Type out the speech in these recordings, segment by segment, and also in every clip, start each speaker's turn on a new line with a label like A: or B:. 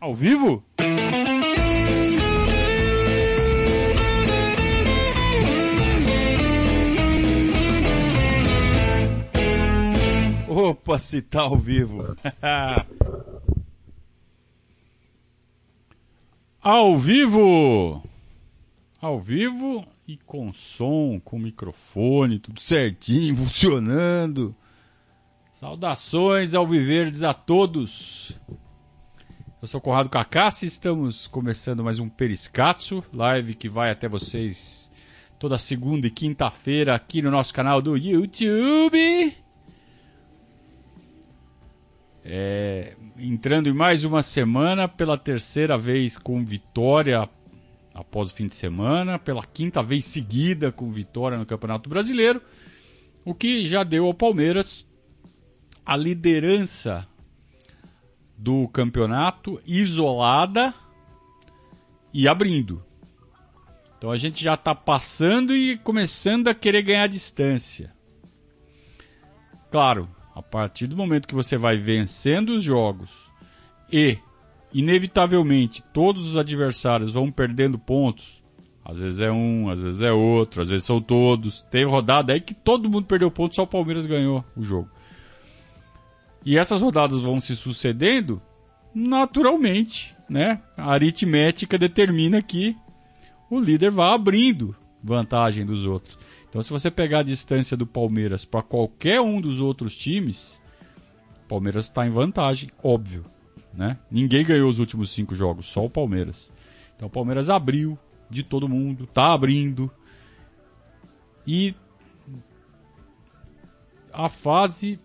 A: Ao vivo? Opa, se tá ao vivo. ao vivo! Ao vivo e com som, com microfone, tudo certinho, funcionando. Saudações ao Viverdes a todos. Eu sou Conrado Cacassi, estamos começando mais um Periscatso, live que vai até vocês toda segunda e quinta-feira aqui no nosso canal do YouTube. É, entrando em mais uma semana, pela terceira vez com vitória após o fim de semana, pela quinta vez seguida com vitória no Campeonato Brasileiro, o que já deu ao Palmeiras a liderança do campeonato isolada e abrindo. Então a gente já está passando e começando a querer ganhar distância. Claro, a partir do momento que você vai vencendo os jogos e, inevitavelmente, todos os adversários vão perdendo pontos. Às vezes é um, às vezes é outro, às vezes são todos. Teve rodada aí que todo mundo perdeu pontos, só o Palmeiras ganhou o jogo. E essas rodadas vão se sucedendo naturalmente, né? A aritmética determina que o líder vai abrindo vantagem dos outros. Então, se você pegar a distância do Palmeiras para qualquer um dos outros times, o Palmeiras está em vantagem, óbvio. Né? Ninguém ganhou os últimos cinco jogos, só o Palmeiras. Então, o Palmeiras abriu de todo mundo, tá abrindo. E a fase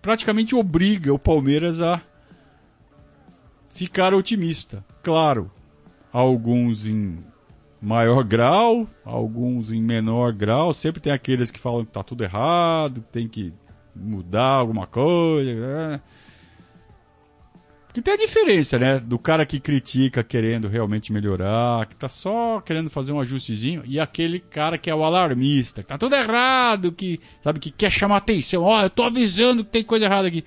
A: praticamente obriga o Palmeiras a ficar otimista. Claro, alguns em maior grau, alguns em menor grau. Sempre tem aqueles que falam que tá tudo errado, que tem que mudar alguma coisa. Né? Que tem a diferença, né? Do cara que critica querendo realmente melhorar, que tá só querendo fazer um ajustezinho, e aquele cara que é o alarmista, que tá tudo errado, que, sabe, que quer chamar atenção. Ó, oh, eu tô avisando que tem coisa errada aqui.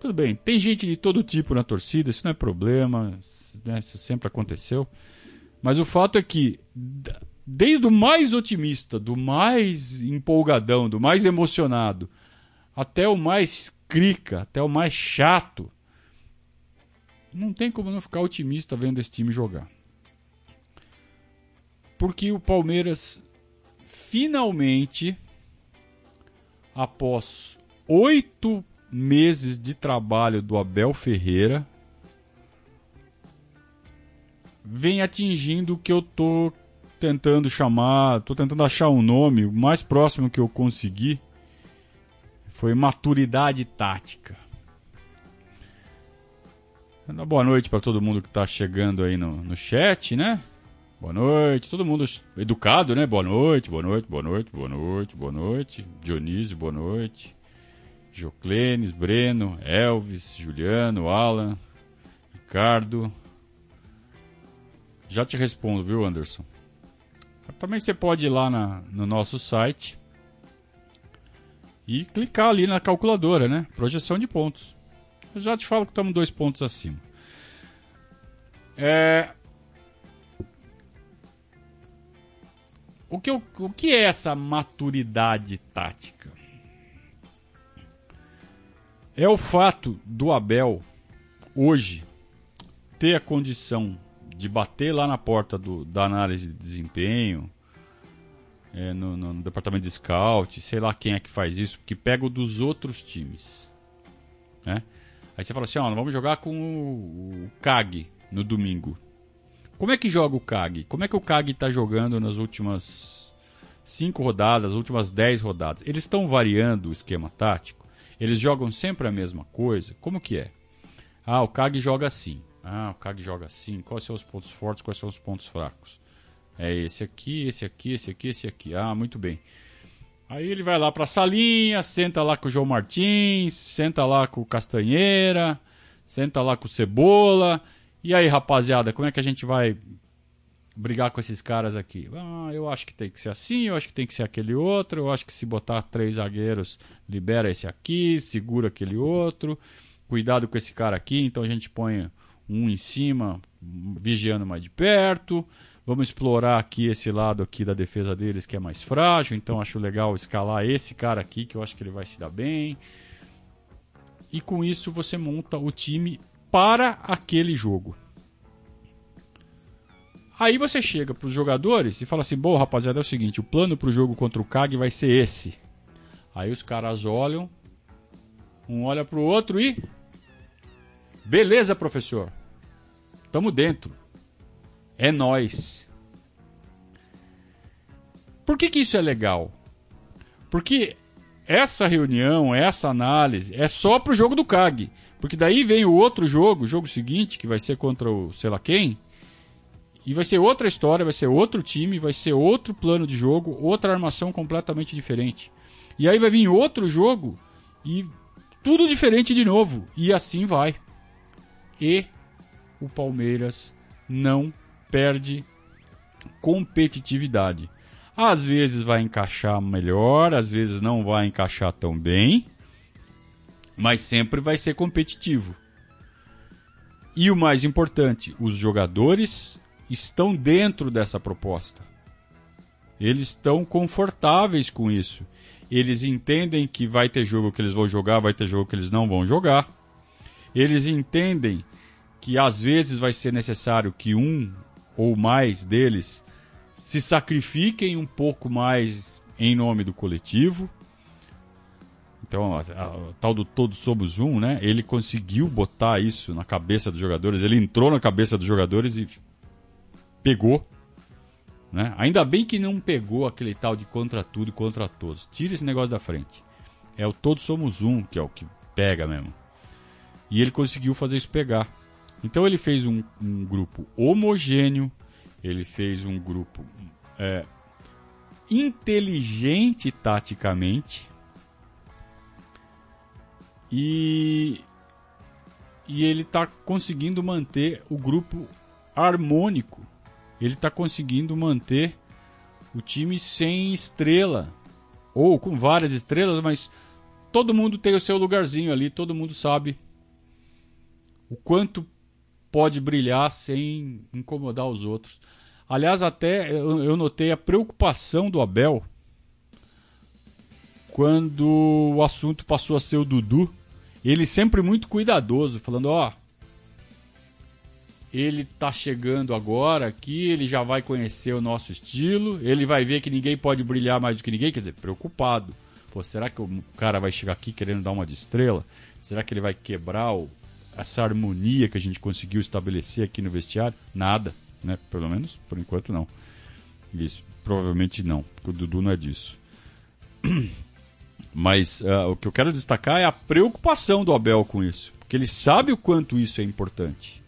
A: Tudo bem, tem gente de todo tipo na torcida, isso não é problema, né? Isso sempre aconteceu. Mas o fato é que, desde o mais otimista, do mais empolgadão, do mais emocionado, até o mais até o mais chato, não tem como não ficar otimista vendo esse time jogar. Porque o Palmeiras finalmente, após oito meses de trabalho do Abel Ferreira, vem atingindo o que eu tô tentando chamar, tô tentando achar um nome, o mais próximo que eu consegui foi maturidade tática. Boa noite para todo mundo que está chegando aí no, no chat, né? Boa noite, todo mundo educado, né? Boa noite, boa noite, boa noite, boa noite, boa noite. Dionísio, boa noite. Joclenes, Breno, Elvis, Juliano, Alan, Ricardo. Já te respondo, viu, Anderson? Também você pode ir lá na, no nosso site e clicar ali na calculadora, né? Projeção de pontos. Eu já te falo que estamos dois pontos acima. É... O, que, o que é essa maturidade tática? É o fato do Abel hoje ter a condição de bater lá na porta do, da análise de desempenho, é, no, no, departamento de scout, sei lá quem é que faz isso, que pega o dos outros times. Né? Aí você fala assim, ó, vamos jogar com o, o Kag no domingo. Como é que joga o Kag? Como é que o Kag está jogando nas últimas cinco rodadas, as últimas dez rodadas? Eles estão variando o esquema tático? Eles jogam sempre a mesma coisa? Como que é? Ah, o Kag joga assim. Ah, o Kag joga assim. Quais são os pontos fortes, quais são os pontos fracos? É esse aqui, esse aqui, esse aqui, esse aqui. Ah, muito bem. Aí ele vai lá para a salinha, senta lá com o João Martins, senta lá com o Castanheira, senta lá com o Cebola. E aí, rapaziada, como é que a gente vai brigar com esses caras aqui. Ah, eu acho que tem que ser assim, eu acho que tem que ser aquele outro, eu acho que se botar três zagueiros, libera esse aqui, segura aquele outro. Cuidado com esse cara aqui, então a gente põe um em cima, vigiando mais de perto. Vamos explorar aqui esse lado aqui da defesa deles que é mais frágil, então acho legal escalar esse cara aqui que eu acho que ele vai se dar bem. E com isso você monta o time para aquele jogo. Aí você chega para os jogadores e fala assim: "Bom, rapaziada, é o seguinte, o plano para o jogo contra o CAG vai ser esse". Aí os caras olham, um olha para o outro e Beleza, professor. Tamo dentro. É nós. Por que, que isso é legal? Porque essa reunião, essa análise é só pro jogo do CAG. Porque daí vem o outro jogo, o jogo seguinte, que vai ser contra o sei lá quem. E vai ser outra história, vai ser outro time, vai ser outro plano de jogo, outra armação completamente diferente. E aí vai vir outro jogo e tudo diferente de novo. E assim vai. E o Palmeiras não perde competitividade. Às vezes vai encaixar melhor, às vezes não vai encaixar tão bem, mas sempre vai ser competitivo. E o mais importante, os jogadores estão dentro dessa proposta. Eles estão confortáveis com isso. Eles entendem que vai ter jogo que eles vão jogar, vai ter jogo que eles não vão jogar. Eles entendem que às vezes vai ser necessário que um ou mais deles se sacrifiquem um pouco mais em nome do coletivo. Então, a, tal do todos somos um, né? Ele conseguiu botar isso na cabeça dos jogadores. Ele entrou na cabeça dos jogadores e pegou. Né? Ainda bem que não pegou aquele tal de contra tudo e contra todos. Tira esse negócio da frente. É o todos somos um que é o que pega mesmo. E ele conseguiu fazer isso pegar. Então ele fez um, um grupo homogêneo, ele fez um grupo é, inteligente taticamente e, e ele está conseguindo manter o grupo harmônico. Ele está conseguindo manter o time sem estrela ou com várias estrelas, mas todo mundo tem o seu lugarzinho ali, todo mundo sabe o quanto pode brilhar sem incomodar os outros. Aliás, até eu, notei a preocupação do Abel quando o assunto passou a ser o Dudu. Ele sempre muito cuidadoso, falando: ó, ele tá chegando agora aqui, ele já vai conhecer o nosso estilo, ele vai ver que ninguém pode brilhar mais do que ninguém, quer dizer, preocupado. Pô, será que o cara vai chegar aqui querendo dar uma de estrela? Será que ele vai quebrar o, essa harmonia que a gente conseguiu estabelecer aqui no vestiário? Nada, né? Pelo menos por enquanto não. Isso, provavelmente não, porque o Dudu não é disso. Mas uh, o que eu quero destacar é a preocupação do Abel com isso, porque ele sabe o quanto isso é importante.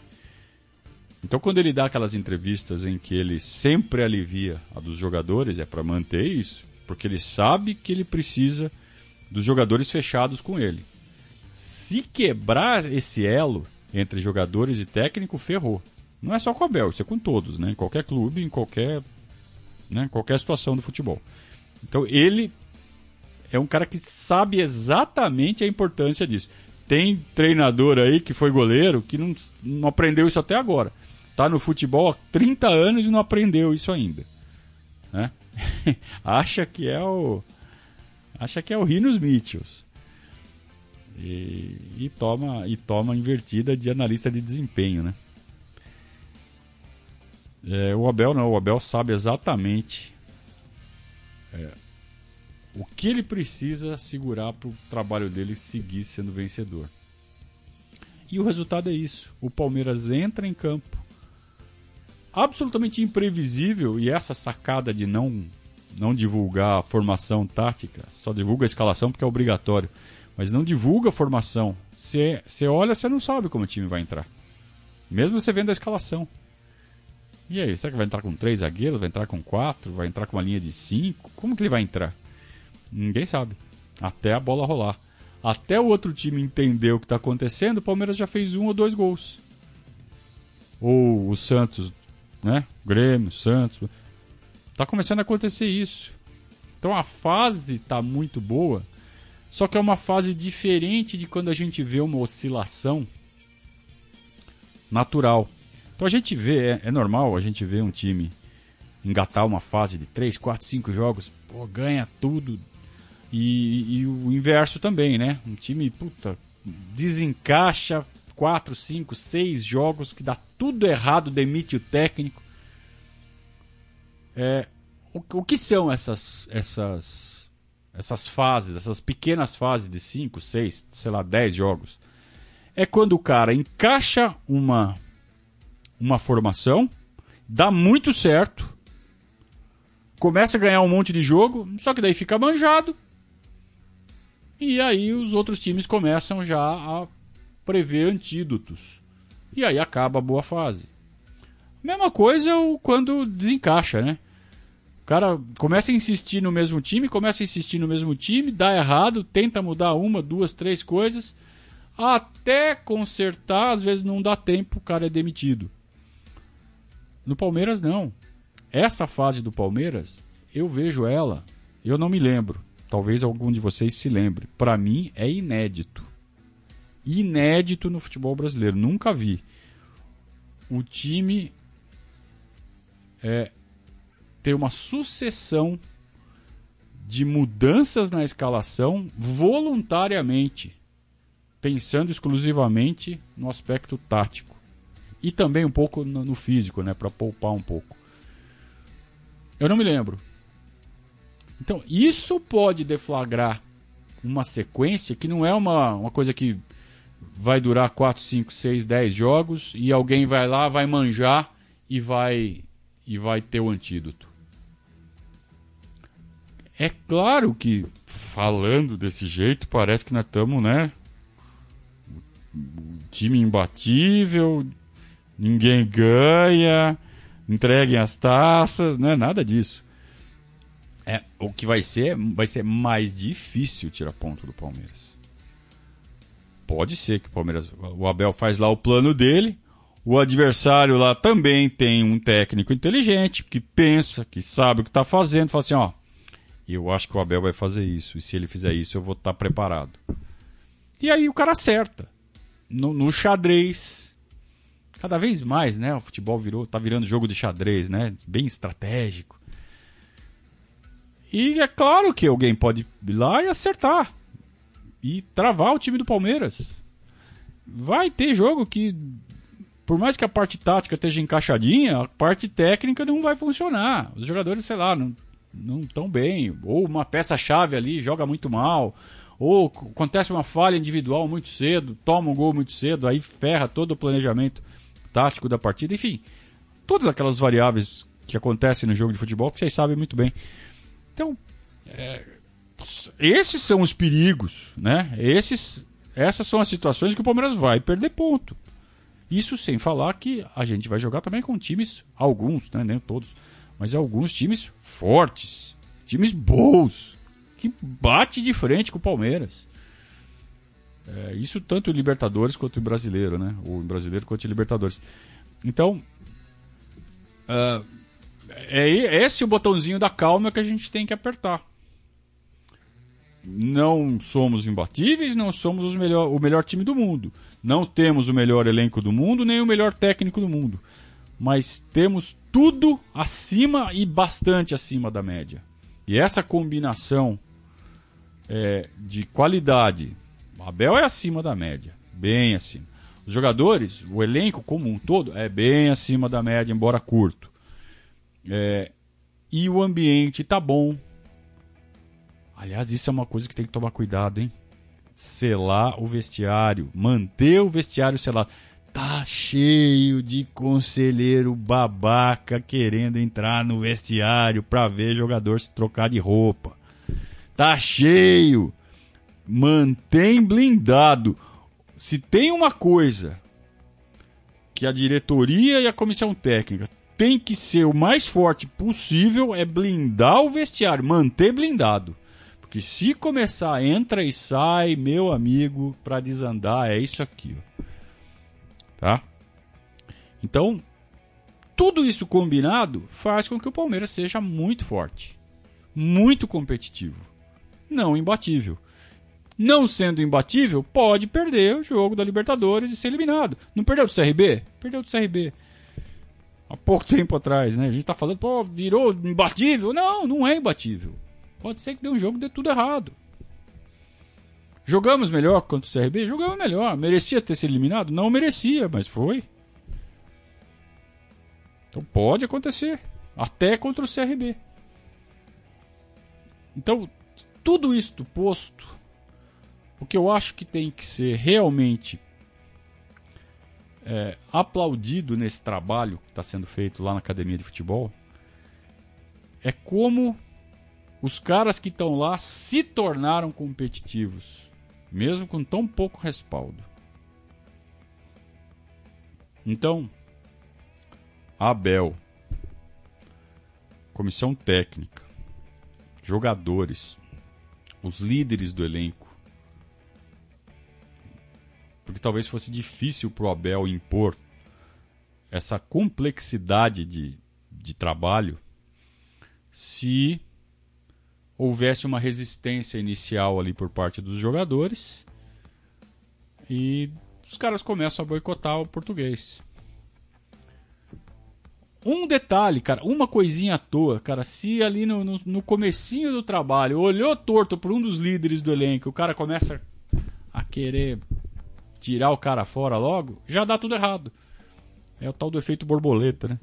A: Então, quando ele dá aquelas entrevistas em que ele sempre alivia a dos jogadores, é para manter isso, porque ele sabe que ele precisa dos jogadores fechados com ele. Se quebrar esse elo entre jogadores e técnico, ferrou. Não é só com o Abel, isso é com todos, né? Em qualquer clube, em qualquer, né? qualquer situação do futebol. Então ele é um cara que sabe exatamente a importância disso. Tem treinador aí que foi goleiro que não, não aprendeu isso até agora. Tá no futebol há 30 anos e não aprendeu isso ainda. Né? acha que é o. Acha que é o Rinos Mitchells. E, e, toma e toma invertida de analista de desempenho, né? É, o Abel não, o Abel sabe exatamente é, o que ele precisa segurar para o trabalho dele seguir sendo vencedor. E o resultado é isso. O Palmeiras entra em campo absolutamente imprevisível e essa sacada de não não divulgar a formação tática, só divulga a escalação porque é obrigatório mas não divulga a formação. Você olha, você não sabe como o time vai entrar. Mesmo você vendo a escalação. E aí, será que vai entrar com três zagueiros? Vai entrar com quatro? Vai entrar com uma linha de cinco? Como que ele vai entrar? Ninguém sabe. Até a bola rolar. Até o outro time entender o que está acontecendo, o Palmeiras já fez um ou dois gols. Ou o Santos né? Grêmio, Santos. Tá começando a acontecer isso. Então a fase tá muito boa, só que é uma fase diferente de quando a gente vê uma oscilação natural. Então a gente vê, é, é normal a gente ver um time engatar uma fase de 3, 4, 5 jogos, pô, ganha tudo. E, e, o inverso também, né? Um time, puta, desencaixa 4, 5, 6 jogos que dá tudo errado, demite o técnico. É, o, o que são essas, essas, essas fases, essas pequenas fases de 5, 6, sei lá, 10 jogos? É quando o cara encaixa uma, uma formação, dá muito certo, começa a ganhar um monte de jogo, só que daí fica manjado. E aí os outros times começam já a prever antídotos. E aí acaba a boa fase. Mesma coisa quando desencaixa, né? O cara começa a insistir no mesmo time, começa a insistir no mesmo time, dá errado, tenta mudar uma, duas, três coisas, até consertar, às vezes não dá tempo, o cara é demitido. No Palmeiras não. Essa fase do Palmeiras, eu vejo ela, eu não me lembro. Talvez algum de vocês se lembre. Para mim é inédito. Inédito no futebol brasileiro, nunca vi. O time é, ter uma sucessão de mudanças na escalação voluntariamente, pensando exclusivamente no aspecto tático e também um pouco no, físico, né, para poupar um pouco. Eu não me lembro. Então, isso pode deflagrar uma sequência que não é uma, uma coisa que vai durar 4, 5, 6, 10 jogos e alguém vai lá, vai manjar e vai e vai ter o antídoto. É claro que falando desse jeito, parece que nós estamos, né? time imbatível, ninguém ganha, entreguem as taças, não é nada disso. É, o que vai ser, vai ser mais difícil tirar ponto do Palmeiras. Pode ser que o Palmeiras, o Abel faz lá o plano dele, o adversário lá também tem um técnico inteligente que pensa, que sabe o que está fazendo, fala assim, ó, eu acho que o Abel vai fazer isso e se ele fizer isso eu vou estar preparado. E aí o cara acerta. No, no xadrez, cada vez mais, né? O futebol virou, tá virando jogo de xadrez, né? Bem estratégico. E é claro que alguém pode ir lá e acertar e travar o time do Palmeiras. Vai ter jogo que, por mais que a parte tática esteja encaixadinha, a parte técnica não vai funcionar. Os jogadores, sei lá, não não tão bem, ou uma peça-chave ali joga muito mal, ou acontece uma falha individual muito cedo, toma um gol muito cedo, aí ferra todo o planejamento tático da partida, enfim, todas aquelas variáveis que acontecem no jogo de futebol que vocês sabem muito bem. Então, é, esses são os perigos, né? Esses, essas são as situações que o Palmeiras vai perder ponto. Isso sem falar que a gente vai jogar também com times, alguns, né? nem todos, mas alguns times fortes, times bons, que bate de frente com o Palmeiras. É, isso tanto em Libertadores quanto em Brasileiro, né? Ou em Brasileiro quanto em Libertadores. Então, uh, é esse o botãozinho da calma que a gente tem que apertar. Não somos imbatíveis, não somos melhor, o melhor time do mundo. Não temos o melhor elenco do mundo, nem o melhor técnico do mundo. Mas temos tudo acima e bastante acima da média. E essa combinação é, de qualidade, Abel é acima da média, bem acima. Os jogadores, o elenco como um todo, é bem acima da média, embora curto. É, e o ambiente tá bom. Aliás, isso é uma coisa que tem que tomar cuidado, hein? Selar o vestiário, manter o vestiário selado. Tá cheio de conselheiro babaca querendo entrar no vestiário para ver jogador se trocar de roupa. Tá cheio mantém blindado. Se tem uma coisa que a diretoria e a comissão técnica tem que ser o mais forte possível é blindar o vestiário, manter blindado. Porque se começar, entra e sai, meu amigo, para desandar, é isso aqui. Ó. Tá? Então, tudo isso combinado faz com que o Palmeiras seja muito forte, muito competitivo, não imbatível. Não sendo imbatível, pode perder o jogo da Libertadores e ser eliminado. Não perdeu do CRB? Perdeu do CRB. Há pouco tempo atrás, né? A gente tá falando, pô, virou imbatível. Não, não é imbatível. Pode ser que dê um jogo que dê tudo errado. Jogamos melhor contra o CRB? Jogamos melhor. Merecia ter sido eliminado? Não merecia, mas foi. Então pode acontecer. Até contra o CRB. Então, tudo isto posto, o que eu acho que tem que ser realmente é, aplaudido nesse trabalho que está sendo feito lá na academia de futebol é como os caras que estão lá se tornaram competitivos, mesmo com tão pouco respaldo. Então, Abel, comissão técnica, jogadores, os líderes do elenco. Porque talvez fosse difícil para o Abel impor essa complexidade de, de trabalho se houvesse uma resistência inicial ali por parte dos jogadores e os caras começam a boicotar o português. Um detalhe, cara, uma coisinha à toa, cara, se ali no, no, no comecinho do trabalho olhou torto para um dos líderes do elenco, o cara começa a querer tirar o cara fora logo, já dá tudo errado. É o tal do efeito borboleta, né?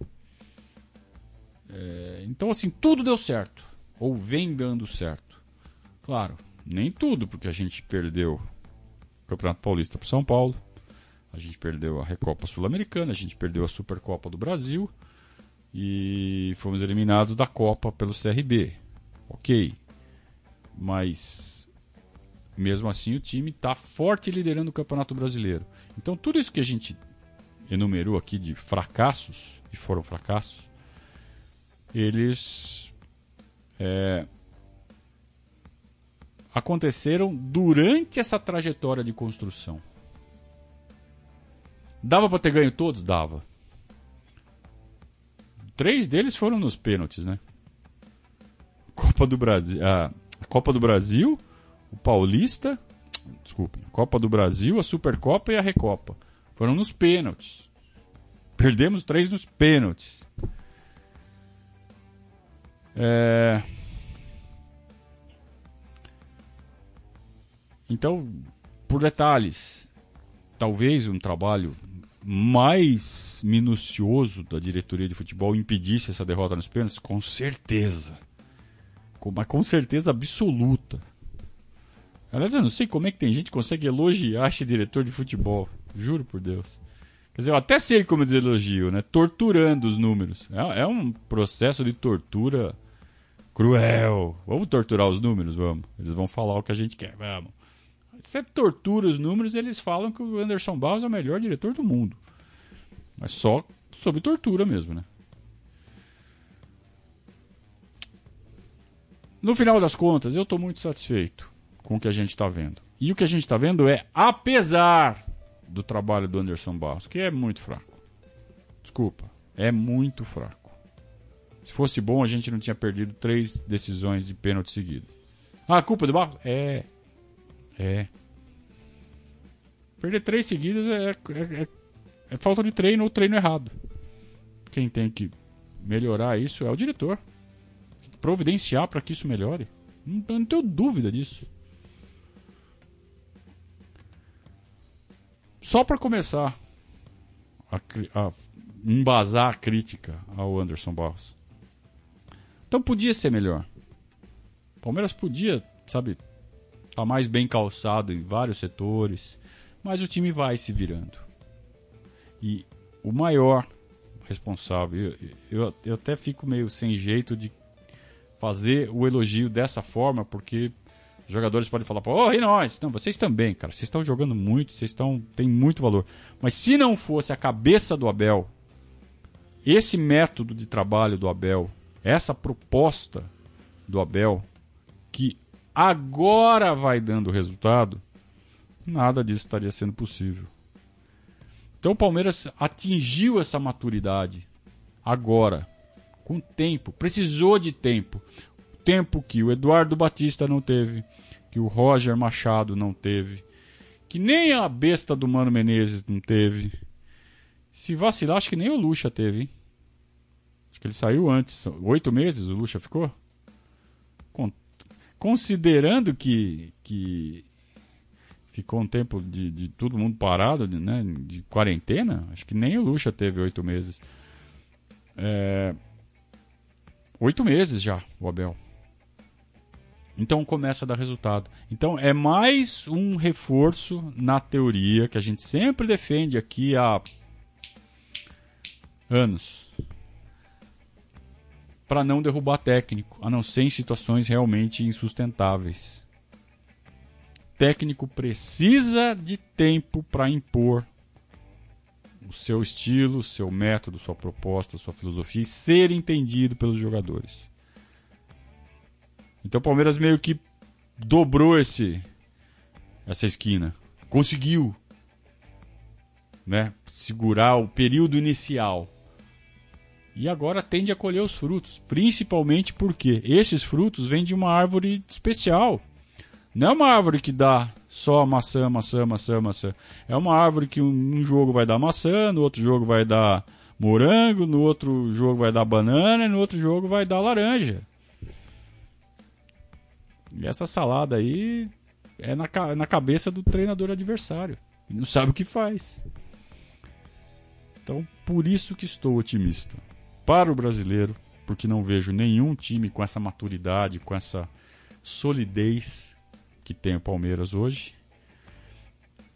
A: É, então, assim, tudo deu certo. Ou vem dando certo. Claro, nem tudo, porque a gente perdeu o Campeonato Paulista para São Paulo, a gente perdeu a Recopa Sul-Americana, a gente perdeu a Supercopa do Brasil e fomos eliminados da Copa pelo CRB. Ok. Mas mesmo assim o time está forte liderando o Campeonato Brasileiro. Então tudo isso que a gente enumerou aqui de fracassos, e foram fracassos, eles é, aconteceram durante essa trajetória de construção. Dava para ter ganho todos? Dava. Três deles foram nos pênaltis, né? Copa do Brasil, a Copa do Brasil, o Paulista, desculpe, Copa do Brasil, a Supercopa e a Recopa. Foram nos pênaltis. Perdemos três nos pênaltis. É... Então, por detalhes, talvez um trabalho mais minucioso da diretoria de futebol impedisse essa derrota nos pênaltis? Com certeza. Com, mas com certeza absoluta. Aliás, eu não sei como é que tem gente que consegue elogiar esse diretor de futebol. Juro por Deus. Quer dizer, eu até sei como eles elogiam, né? Torturando os números. É, é um processo de tortura cruel. Vamos torturar os números? Vamos. Eles vão falar o que a gente quer. Vamos você tortura os números, eles falam que o Anderson Barros é o melhor diretor do mundo. Mas só sob tortura mesmo, né? No final das contas, eu estou muito satisfeito com o que a gente está vendo. E o que a gente está vendo é, apesar do trabalho do Anderson Barros, que é muito fraco. Desculpa, é muito fraco. Se fosse bom, a gente não tinha perdido três decisões de pênalti seguidas. Ah, a culpa do Barros? É, é. Perder três seguidas é, é, é, é falta de treino ou treino errado. Quem tem que melhorar isso é o diretor. Providenciar para que isso melhore. Não, não tenho dúvida disso. Só para começar a, a embasar a crítica ao Anderson Barros. Então podia ser melhor. Palmeiras podia, sabe, Está mais bem calçado em vários setores, mas o time vai se virando. E o maior responsável, eu, eu, eu até fico meio sem jeito de fazer o elogio dessa forma, porque os jogadores podem falar, pô, e nós? Não, vocês também, cara. Vocês estão jogando muito, vocês estão tem muito valor. Mas se não fosse a cabeça do Abel, esse método de trabalho do Abel, essa proposta do Abel, que agora vai dando resultado, nada disso estaria sendo possível. Então o Palmeiras atingiu essa maturidade agora, com tempo, precisou de tempo. Tempo que o Eduardo Batista não teve, que o Roger Machado não teve, que nem a besta do Mano Menezes não teve. Se vacilar, acho que nem o Lucha teve, hein? Acho que ele saiu antes. Oito meses o Lucha ficou? Considerando que, que ficou um tempo de, de todo mundo parado, né, de quarentena, acho que nem o Lucha teve oito meses. É, oito meses já, o Abel. Então começa a dar resultado. Então é mais um reforço na teoria que a gente sempre defende aqui há anos. Para não derrubar técnico, a não ser em situações realmente insustentáveis técnico precisa de tempo para impor o seu estilo, seu método, sua proposta, sua filosofia e ser entendido pelos jogadores. Então o Palmeiras meio que dobrou esse essa esquina. Conseguiu né, segurar o período inicial. E agora tende a colher os frutos, principalmente porque esses frutos vêm de uma árvore especial. Não é uma árvore que dá só maçã, maçã, maçã, maçã. É uma árvore que um jogo vai dar maçã, no outro jogo vai dar morango, no outro jogo vai dar banana e no outro jogo vai dar laranja. E essa salada aí é na, na cabeça do treinador adversário. Ele não sabe o que faz. Então, por isso que estou otimista. Para o brasileiro, porque não vejo nenhum time com essa maturidade, com essa solidez que tem o Palmeiras hoje.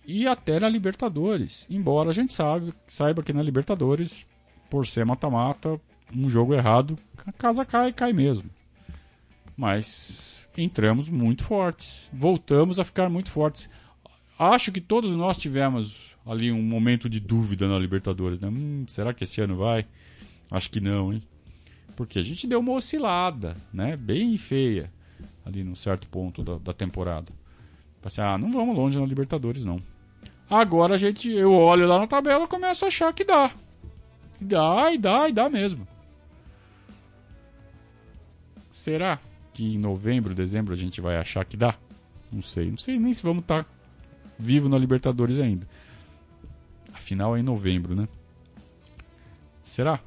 A: E até na Libertadores. Embora a gente sabe, saiba que na Libertadores, por ser mata-mata, um jogo errado, a casa cai, cai mesmo. Mas entramos muito fortes. Voltamos a ficar muito fortes. Acho que todos nós tivemos ali um momento de dúvida na Libertadores. Né? Hum, será que esse ano vai? Acho que não, hein? Porque a gente deu uma oscilada, né? Bem feia ali num certo ponto da, da temporada. Assim, ah, não vamos longe na Libertadores, não. Agora a gente, eu olho lá na tabela e começo a achar que dá. dá, e dá, e dá mesmo. Será que em novembro, dezembro a gente vai achar que dá? Não sei, não sei nem se vamos estar tá vivo na Libertadores ainda. Afinal é em novembro, né? Será?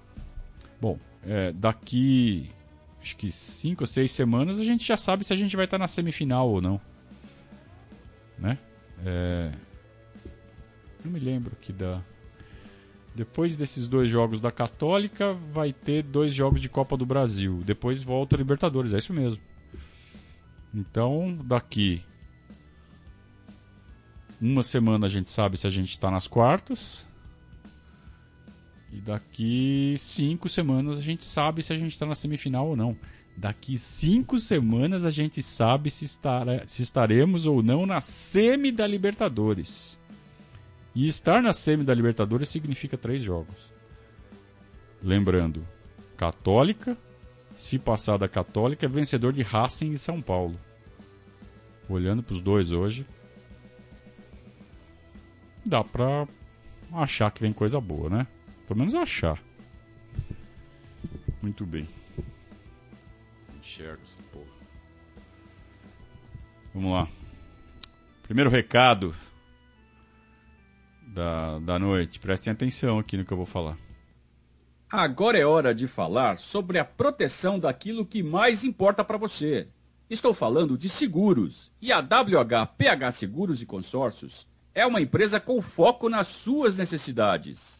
A: Bom, é, daqui acho que cinco ou seis semanas, a gente já sabe se a gente vai estar na semifinal ou não. Né? É... Não me lembro que dá. Depois desses dois jogos da Católica, vai ter dois jogos de Copa do Brasil. Depois volta a Libertadores, é isso mesmo. Então, daqui uma semana a gente sabe se a gente está nas quartas. E daqui cinco semanas a gente sabe se a gente está na semifinal ou não. Daqui cinco semanas a gente sabe se, estará, se estaremos ou não na semi da Libertadores. E estar na semi da Libertadores significa três jogos. Lembrando, Católica, se passar da Católica, é vencedor de Racing e São Paulo. Olhando para os dois hoje, dá para achar que vem coisa boa, né? Pelo menos achar. Muito bem. Enxergo essa porra. Vamos lá. Primeiro recado da, da noite. Prestem atenção aqui no que eu vou falar.
B: Agora é hora de falar sobre a proteção daquilo que mais importa para você. Estou falando de seguros. E a WHPH Seguros e Consórcios é uma empresa com foco nas suas necessidades.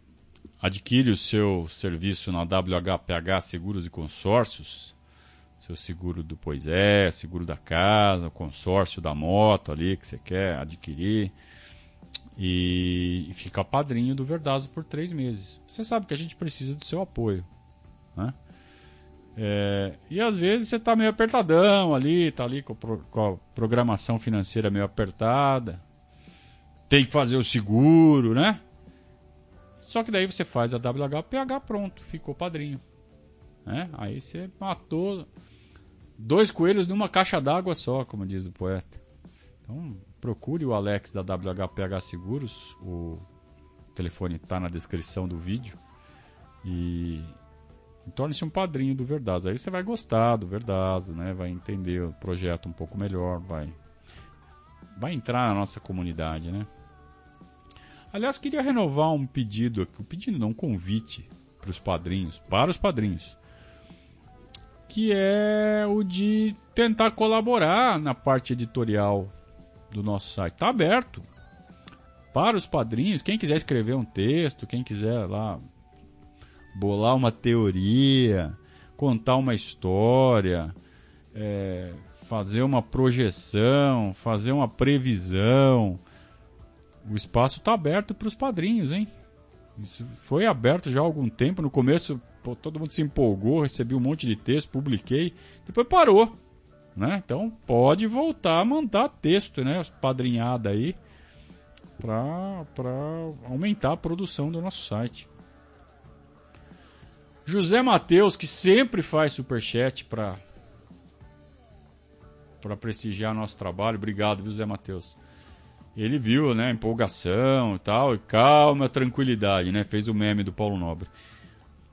A: adquire o seu serviço na WHPH Seguros e Consórcios, seu seguro do Pois é, seguro da casa, o consórcio da moto ali que você quer adquirir e, e fica padrinho do Verdazo por três meses. Você sabe que a gente precisa do seu apoio, né? É, e às vezes você está meio apertadão ali, está ali com, pro, com, a programação financeira meio apertada, tem que fazer o seguro, né? Só que daí você faz a WHPH, pronto, ficou padrinho. Né? Aí você matou dois coelhos numa caixa d'água só, como diz o poeta. Então procure o Alex da WHPH Seguros, o telefone está na descrição do vídeo. E torne-se um padrinho do Verdazo. Aí você vai gostar do Verdazo, né? Vai entender o projeto um pouco melhor, vai vai entrar na nossa comunidade, né? Aliás, queria renovar um pedido aqui, um pedido não, um convite para os padrinhos, para os padrinhos, que é o de tentar colaborar na parte editorial do nosso site. Está aberto para os padrinhos, quem quiser escrever um texto, quem quiser lá bolar uma teoria, contar uma história, é, fazer uma projeção, fazer uma previsão. O espaço está aberto para os padrinhos, hein? Isso foi aberto já há algum tempo. No começo, pô, todo mundo se empolgou, recebi um monte de texto, publiquei, depois parou. Né? Então pode voltar a mandar texto, né? Padrinhada aí, para aumentar a produção do nosso site. José Matheus, que sempre faz superchat para para prestigiar nosso trabalho. Obrigado, viu, Zé Matheus. Ele viu, né, empolgação e tal, e calma, tranquilidade, né? Fez o meme do Paulo Nobre.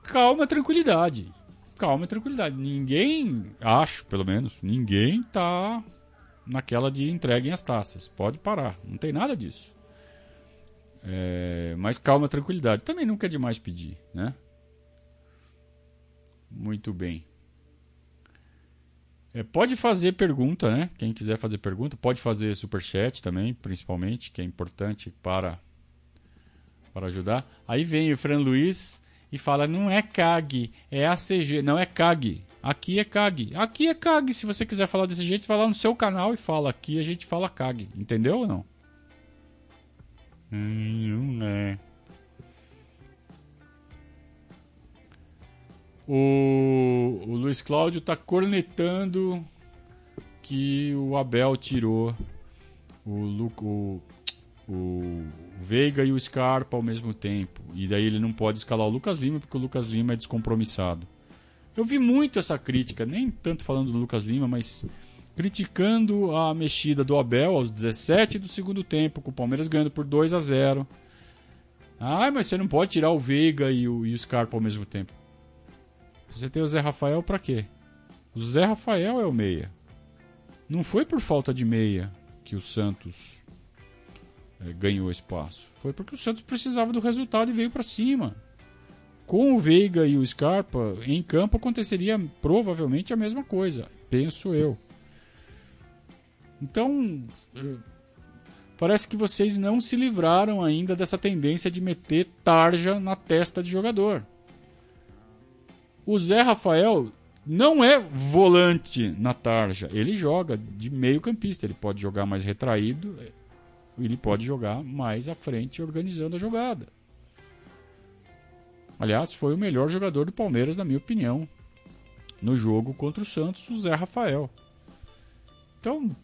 A: Calma, tranquilidade. Calma, tranquilidade. Ninguém, acho, pelo menos, ninguém tá naquela de entreguem as taças. Pode parar, não tem nada disso. É, mas calma, tranquilidade. Também nunca é demais pedir, né? Muito bem. É, pode fazer pergunta, né? Quem quiser fazer pergunta, pode fazer super chat também, principalmente, que é importante para para ajudar. Aí vem o Fran Luiz e fala: "Não é CAG, é ACG, não é CAG. Aqui é CAG. Aqui é CAG. Se você quiser falar desse jeito, você vai lá no seu canal e fala. Aqui a gente fala CAG. Entendeu ou não? Hum, não é. O, o Luiz Cláudio tá cornetando que o Abel tirou o, o, o Veiga e o Scarpa ao mesmo tempo. E daí ele não pode escalar o Lucas Lima porque o Lucas Lima é descompromissado. Eu vi muito essa crítica, nem tanto falando do Lucas Lima, mas criticando a mexida do Abel aos 17 do segundo tempo, com o Palmeiras ganhando por 2 a 0. Ah, mas você não pode tirar o Veiga e o, e o Scarpa ao mesmo tempo. Você tem o Zé Rafael para quê? O Zé Rafael é o meia. Não foi por falta de meia que o Santos é, ganhou espaço. Foi porque o Santos precisava do resultado e veio para cima. Com o Veiga e o Scarpa em campo aconteceria provavelmente a mesma coisa, penso eu. Então, é, parece que vocês não se livraram ainda dessa tendência de meter tarja na testa de jogador. O Zé Rafael não é volante na tarja. Ele joga de meio campista. Ele pode jogar mais retraído. Ele pode jogar mais à frente, organizando a jogada. Aliás, foi o melhor jogador do Palmeiras, na minha opinião, no jogo contra o Santos, o Zé Rafael. Então,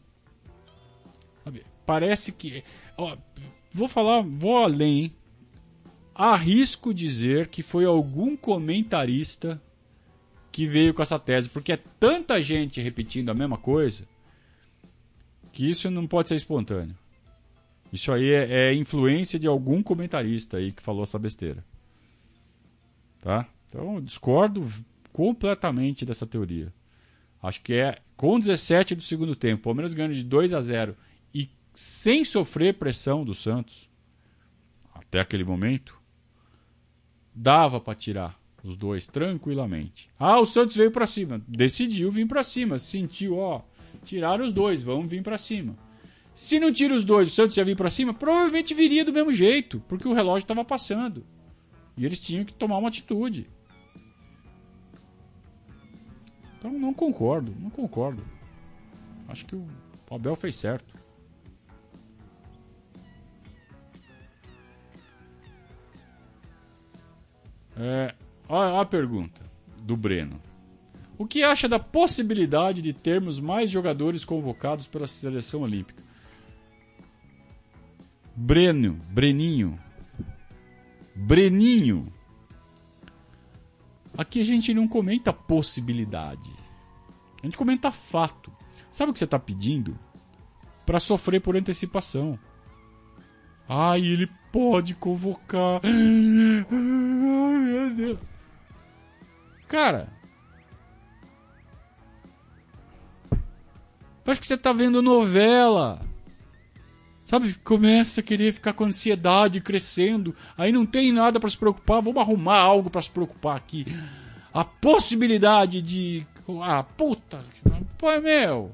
A: parece que. Ó, vou falar, vou além. Arrisco dizer que foi algum comentarista que veio com essa tese, porque é tanta gente repetindo a mesma coisa que isso não pode ser espontâneo. Isso aí é, é influência de algum comentarista aí que falou essa besteira. Tá? Então, discordo completamente dessa teoria. Acho que é com 17 do segundo tempo, o Palmeiras ganhando de 2 a 0 e sem sofrer pressão do Santos até aquele momento, dava para tirar Os dois, tranquilamente. Ah, o Santos veio para cima. Decidiu vir para cima. Sentiu, ó. Tiraram os dois, vamos vir para cima. Se não tira os dois, o Santos ia vir para cima, provavelmente viria do mesmo jeito, porque o relógio estava passando. E eles tinham que tomar uma atitude. Então não concordo, não concordo. Acho que o Abel fez certo. É, olha a pergunta do Breno. O que acha da possibilidade de termos mais jogadores convocados pela seleção olímpica? Breno, Breninho, Breninho. Aqui a gente não comenta possibilidade. A gente comenta fato. Sabe o que você está pedindo? Para sofrer por antecipação. Ah, ele pode convocar. Ai, meu Deus. Cara. Parece que você tá vendo novela. Sabe, começa a querer ficar com ansiedade crescendo. Aí não tem nada para se preocupar. Vamos arrumar algo para se preocupar aqui. A possibilidade de. Ah, puta. Pô, meu.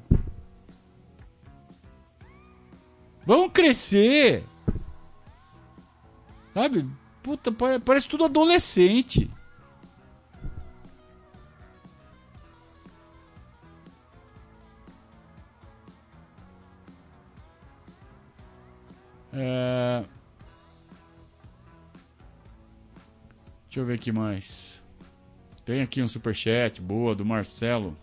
A: Vamos crescer. Sabe? Puta, parece tudo adolescente. É... Deixa eu ver aqui mais. Tem aqui um superchat, boa, do Marcelo.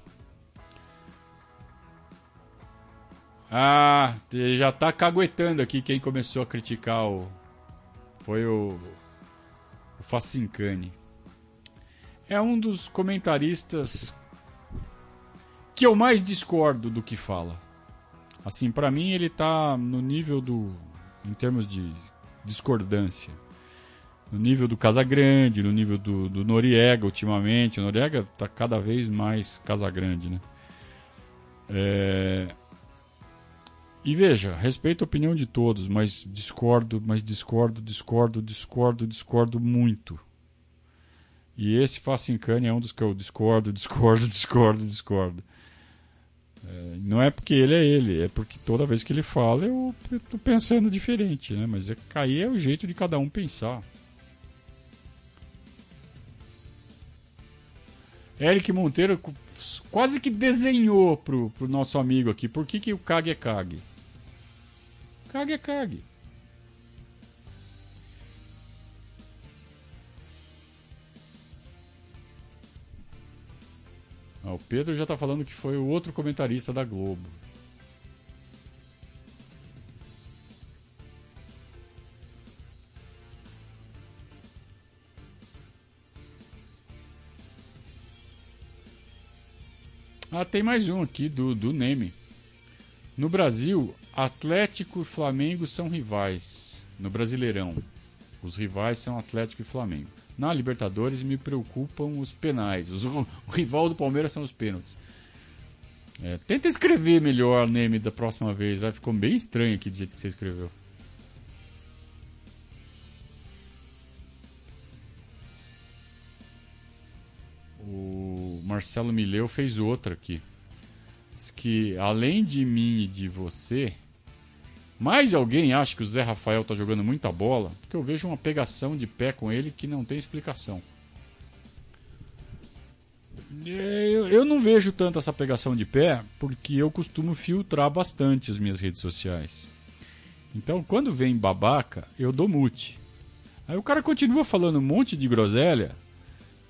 A: Ah, já tá caguetando aqui quem começou a criticar o, foi o, o Facincani. É um dos comentaristas que eu mais discordo do que fala. Assim, para mim ele tá no nível do em termos de discordância. No nível do Casagrande, no nível do, do Noriega ultimamente. O Noriega tá cada vez mais Casagrande, né? É, e veja, respeito a opinião de todos, mas discordo, mas discordo, discordo, discordo, discordo muito. E esse Facincani é um dos que eu discordo, discordo, discordo, discordo. É, não é porque ele é ele, é porque toda vez que ele fala eu estou pensando diferente, né? Mas é, cair é o jeito de cada um pensar. Eric Monteiro quase que desenhou pro, pro nosso amigo aqui. Por que, que o Kage é Kage? Cague é cague. Ah, o Pedro já está falando que foi o outro comentarista da Globo. Ah, tem mais um aqui do, do Neme. No Brasil, Atlético e Flamengo são rivais. No Brasileirão, os rivais são Atlético e Flamengo. Na Libertadores me preocupam os penais. Os, o rival do Palmeiras são os pênaltis. É, tenta escrever melhor o nome da próxima vez. Vai ficou bem estranho aqui do jeito que você escreveu. O Marcelo Mileu fez outra aqui que além de mim e de você, mais alguém acha que o Zé Rafael tá jogando muita bola, porque eu vejo uma pegação de pé com ele que não tem explicação. Eu, não vejo tanto essa pegação de pé porque eu costumo filtrar bastante as minhas redes sociais. Então, quando vem babaca, eu dou mute. Aí o cara continua falando um monte de groselha,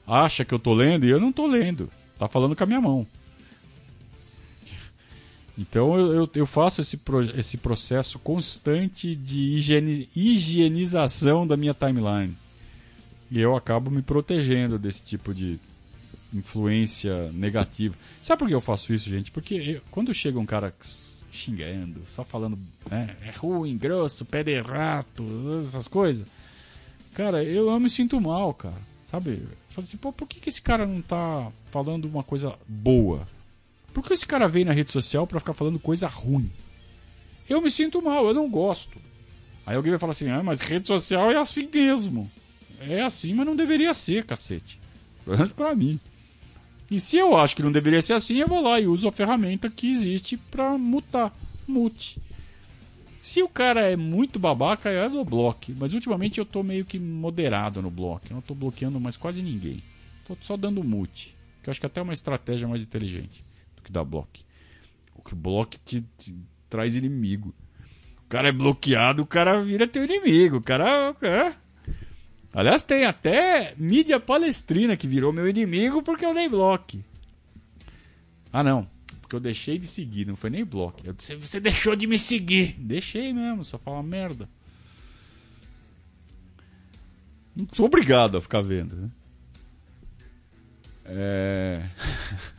A: acha que eu tô lendo e eu não tô lendo. Tá falando com a minha mão. Então eu, eu, eu faço esse, pro, esse processo constante de higiene, higienização da minha timeline. E eu acabo me protegendo desse tipo de influência negativa. Sabe por que eu faço isso, gente? Porque eu, quando chega um cara xingando, só falando né, é ruim, grosso, pé de rato, essas coisas, cara, eu, eu me sinto mal, cara. Sabe? Eu falo assim, pô, por que, que esse cara não tá falando uma coisa boa? Por que esse cara vem na rede social para ficar falando coisa ruim? Eu me sinto mal, eu não gosto. Aí alguém vai falar assim: ah, mas rede social é assim mesmo. É assim, mas não deveria ser, cacete. Pelo menos pra mim. E se eu acho que não deveria ser assim, eu vou lá e uso a ferramenta que existe pra mutar. Mute. Se o cara é muito babaca, eu dou bloco. Mas ultimamente eu tô meio que moderado no bloco. Eu não tô bloqueando mais quase ninguém. Tô só dando mute. Que eu acho que até é uma estratégia mais inteligente que dar bloco. O que bloco te, te traz inimigo. O cara é bloqueado, o cara vira teu inimigo. O cara. É. Aliás, tem até mídia palestrina que virou meu inimigo porque eu dei bloco. Ah, não. Porque eu deixei de seguir, não foi nem bloco. Eu disse, você deixou de me seguir. Deixei mesmo, só fala merda. Não sou obrigado a ficar vendo, né? É...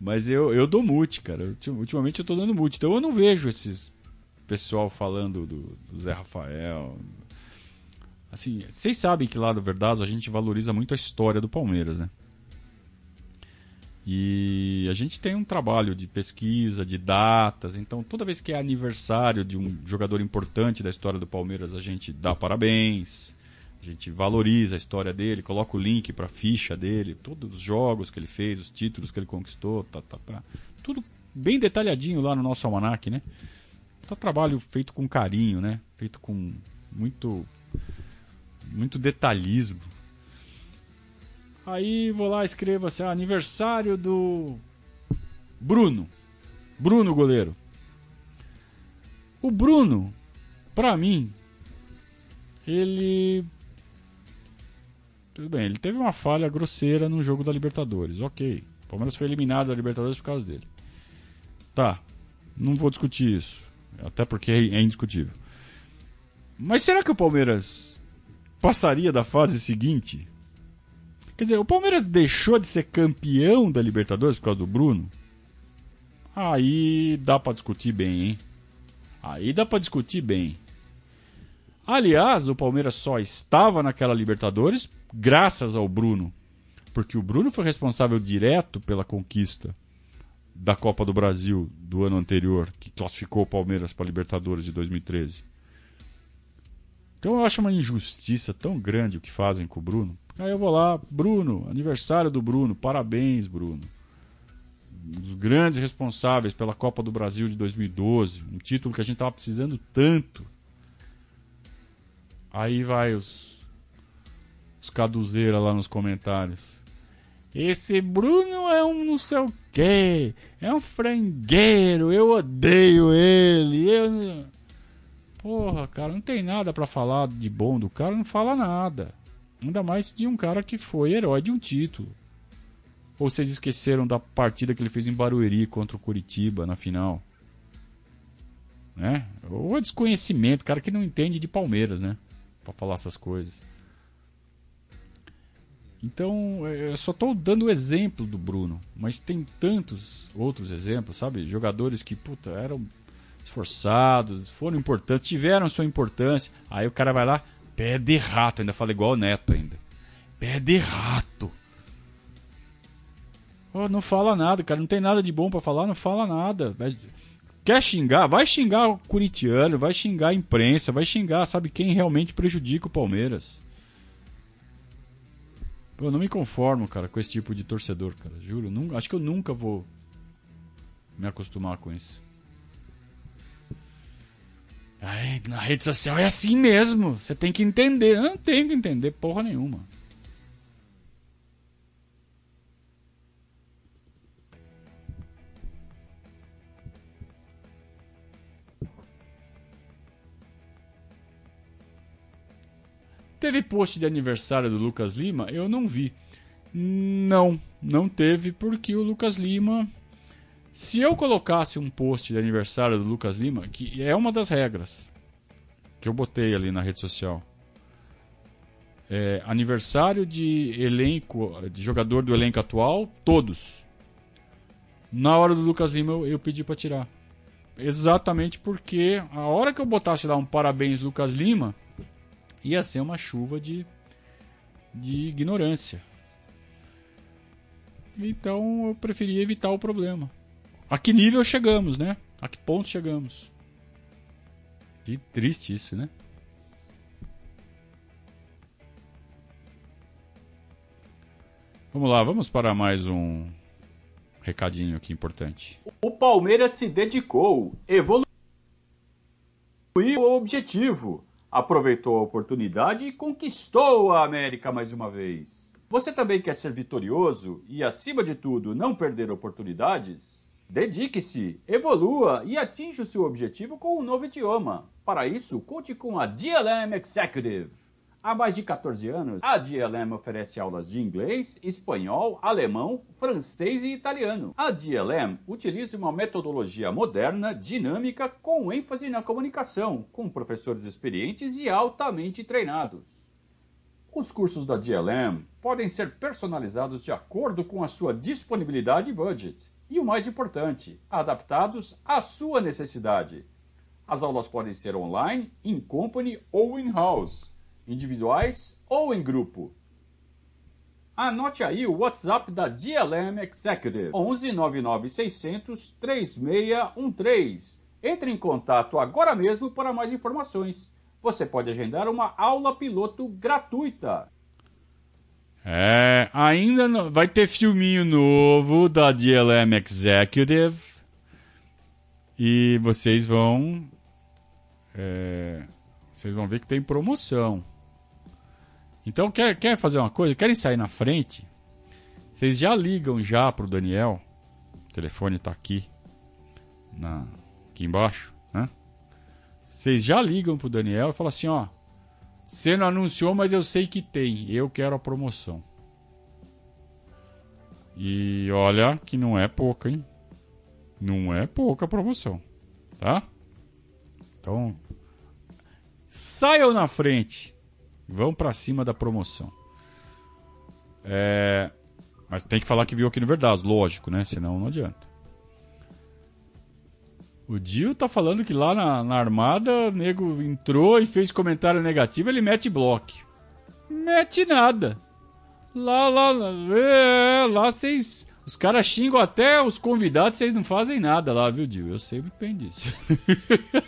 A: Mas eu, eu dou mute, cara. Ultimamente eu tô dando mute. Então eu não vejo esses pessoal falando do, do Zé Rafael. Assim, vocês sabem que lá do Verdazo a gente valoriza muito a história do Palmeiras, né? E a gente tem um trabalho de pesquisa, de datas, então toda vez que é aniversário de um jogador importante da história do Palmeiras, a gente dá parabéns, a gente valoriza a história dele, coloca o link para a ficha dele, todos os jogos que ele fez, os títulos que ele conquistou, tá, tá, tá. tudo bem detalhadinho lá no nosso almanac, né? Tá trabalho feito com carinho, né? Feito com muito muito detalhismo. Aí vou lá, escrevo assim, ah, aniversário do Bruno. Bruno goleiro. O Bruno, pra mim, ele. Tudo bem, ele teve uma falha grosseira no jogo da Libertadores. Ok. O Palmeiras foi eliminado da Libertadores por causa dele. Tá. Não vou discutir isso. Até porque é indiscutível. Mas será que o Palmeiras passaria da fase seguinte Quer dizer, o Palmeiras deixou de ser campeão da Libertadores por causa do Bruno? Aí dá para discutir bem, hein? Aí dá para discutir bem. Aliás, o Palmeiras só estava naquela Libertadores graças ao Bruno. Porque o Bruno foi responsável direto pela conquista da Copa do Brasil do ano anterior, que classificou o Palmeiras para a Libertadores de 2013. Então eu acho uma injustiça tão grande o que fazem com o Bruno. Aí eu vou lá, Bruno, aniversário do Bruno, parabéns, Bruno. Um dos grandes responsáveis pela Copa do Brasil de 2012, um título que a gente tava precisando tanto. Aí vai os os caduzeira lá nos comentários. Esse Bruno é um não sei o quê, é um frangueiro, eu odeio ele. Eu... Porra, cara, não tem nada para falar de bom do cara, não fala nada. Ainda mais de um cara que foi herói de um título. Ou vocês esqueceram da partida que ele fez em Barueri contra o Curitiba na final? Né? Ou é desconhecimento, cara que não entende de Palmeiras, né? Pra falar essas coisas. Então, é, eu só estou dando o exemplo do Bruno, mas tem tantos outros exemplos, sabe? Jogadores que, puta, eram esforçados, foram importantes, tiveram sua importância. Aí o cara vai lá, Pé de rato, ainda fala igual o Neto ainda. Pé de rato. Oh, não fala nada, cara. Não tem nada de bom para falar, não fala nada. Quer xingar? Vai xingar o Curitiano, vai xingar a imprensa, vai xingar, sabe, quem realmente prejudica o Palmeiras. Eu não me conformo, cara, com esse tipo de torcedor, cara. Juro. Não, acho que eu nunca vou me acostumar com isso. Na rede social é assim mesmo. Você tem que entender. Eu não tenho que entender porra nenhuma. Teve post de aniversário do Lucas Lima? Eu não vi. Não, não teve porque o Lucas Lima se eu colocasse um post de aniversário do Lucas Lima, que é uma das regras que eu botei ali na rede social. É, aniversário de elenco, de jogador do elenco atual, todos. Na hora do Lucas Lima eu, eu pedi para tirar. Exatamente porque a hora que eu botasse lá um parabéns Lucas Lima, ia ser uma chuva de, de ignorância. Então eu preferi evitar o problema. A que nível chegamos, né? A que ponto chegamos? Que triste isso, né? Vamos lá, vamos para mais um recadinho aqui importante.
B: O Palmeiras se dedicou, evoluiu o objetivo, aproveitou a oportunidade e conquistou a América mais uma vez. Você também quer ser vitorioso e, acima de tudo, não perder oportunidades? Dedique-se, evolua e atinja o seu objetivo com um novo idioma. Para isso, conte com a DLM Executive. Há mais de 14 anos, a DLM oferece aulas de inglês, espanhol, alemão, francês e italiano. A DLM utiliza uma metodologia moderna, dinâmica, com ênfase na comunicação, com professores experientes e altamente treinados. Os cursos da DLM podem ser personalizados de acordo com a sua disponibilidade e budget. E o mais importante, adaptados à sua necessidade. As aulas podem ser online, in company ou in-house individuais ou em grupo. Anote aí o WhatsApp da DLM Executive 11 99 600 3613. Entre em contato agora mesmo para mais informações. Você pode agendar uma aula piloto gratuita.
A: É, ainda não, vai ter filminho novo da DLM Executive e vocês vão é, vocês vão ver que tem promoção. Então, quer, quer fazer uma coisa? Querem sair na frente? Vocês já ligam já pro Daniel. O telefone tá aqui. Na, aqui embaixo, né? Vocês já ligam pro Daniel e falam assim, ó. Você não anunciou, mas eu sei que tem. Eu quero a promoção. E olha que não é pouca, hein? Não é pouca a promoção, tá? Então, saiam na frente. Vão para cima da promoção. É... Mas tem que falar que viu aqui no Verdade, lógico, né? Senão não adianta. O Dio tá falando que lá na, na armada, nego entrou e fez comentário negativo, ele mete bloco. Mete nada. Lá, lá, lá, é, lá vocês. Os caras xingam até os convidados, vocês não fazem nada lá, viu, Dio? Eu sei muito bem disso.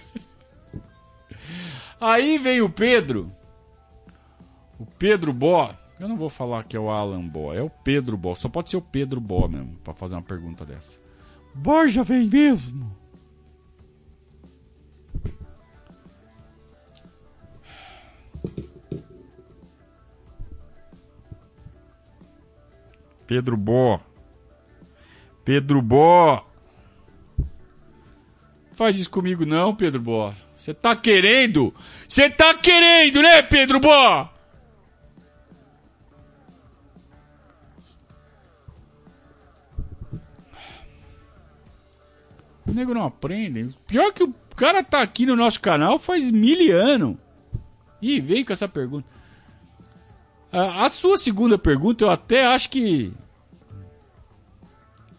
A: Aí vem o Pedro. O Pedro Bó. Eu não vou falar que é o Alan Bó, é o Pedro Bó. Só pode ser o Pedro Bó mesmo, para fazer uma pergunta dessa. Borja vem mesmo? Pedro Bó. Pedro Bó. Faz isso comigo não, Pedro Bó. Você tá querendo? Você tá querendo, né, Pedro Bó? O nego não aprende. Pior que o cara tá aqui no nosso canal faz mil anos. E veio com essa pergunta. A, a, sua segunda pergunta, eu até acho que.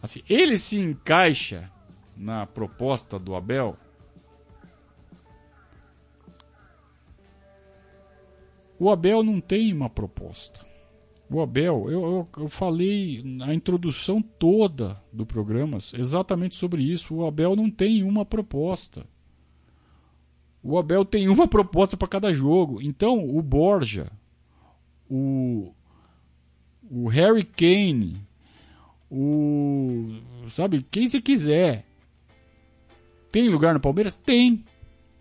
A: Assim, ele se encaixa na proposta do Abel. O Abel não tem uma proposta. O Abel, eu, eu, eu, falei na introdução toda do programa exatamente sobre isso. O Abel não tem uma proposta. O Abel tem uma proposta para cada jogo. Então, o Borja, o, o Harry Kane, o. Sabe, quem você quiser. Tem lugar no Palmeiras? Tem.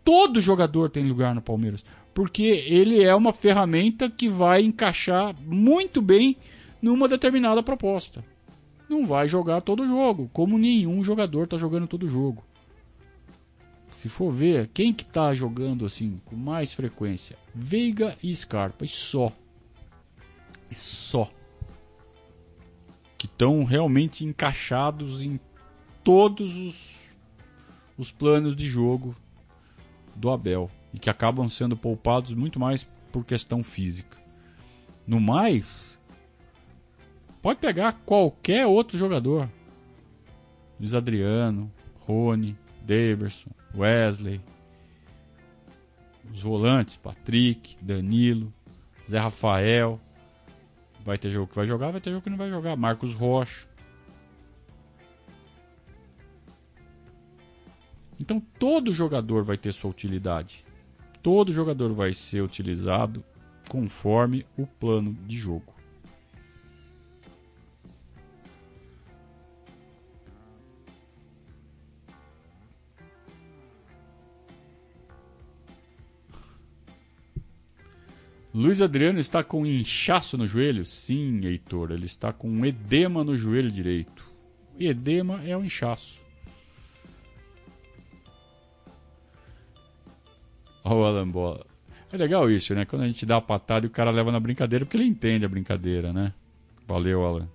A: Todo jogador tem lugar no Palmeiras porque ele é uma ferramenta que vai encaixar muito bem numa determinada proposta. Não vai jogar todo jogo, como nenhum jogador está jogando todo jogo. Se for ver, quem que tá jogando assim com mais frequência? Veiga e Scarpa, e só. E só. Que estão realmente encaixados em todos os, os planos de jogo do Abel e que acabam sendo poupados muito mais por questão física. No mais, pode pegar qualquer outro jogador. Luiz Adriano, Rony, Daverson, Wesley, os volantes, Patrick, Danilo, Zé Rafael. Vai ter jogo que vai jogar, vai ter jogo que não vai jogar. Marcos Rocha. Então todo jogador vai ter sua utilidade todo jogador vai ser utilizado conforme o plano de jogo. Luiz Adriano está com inchaço no joelho? Sim, Heitor, ele está com edema no joelho direito. Edema é o um inchaço. O Alan Bola. É legal isso, né? Quando a gente dá a patada e o cara leva na brincadeira, porque ele entende a brincadeira, né? Valeu, Alan.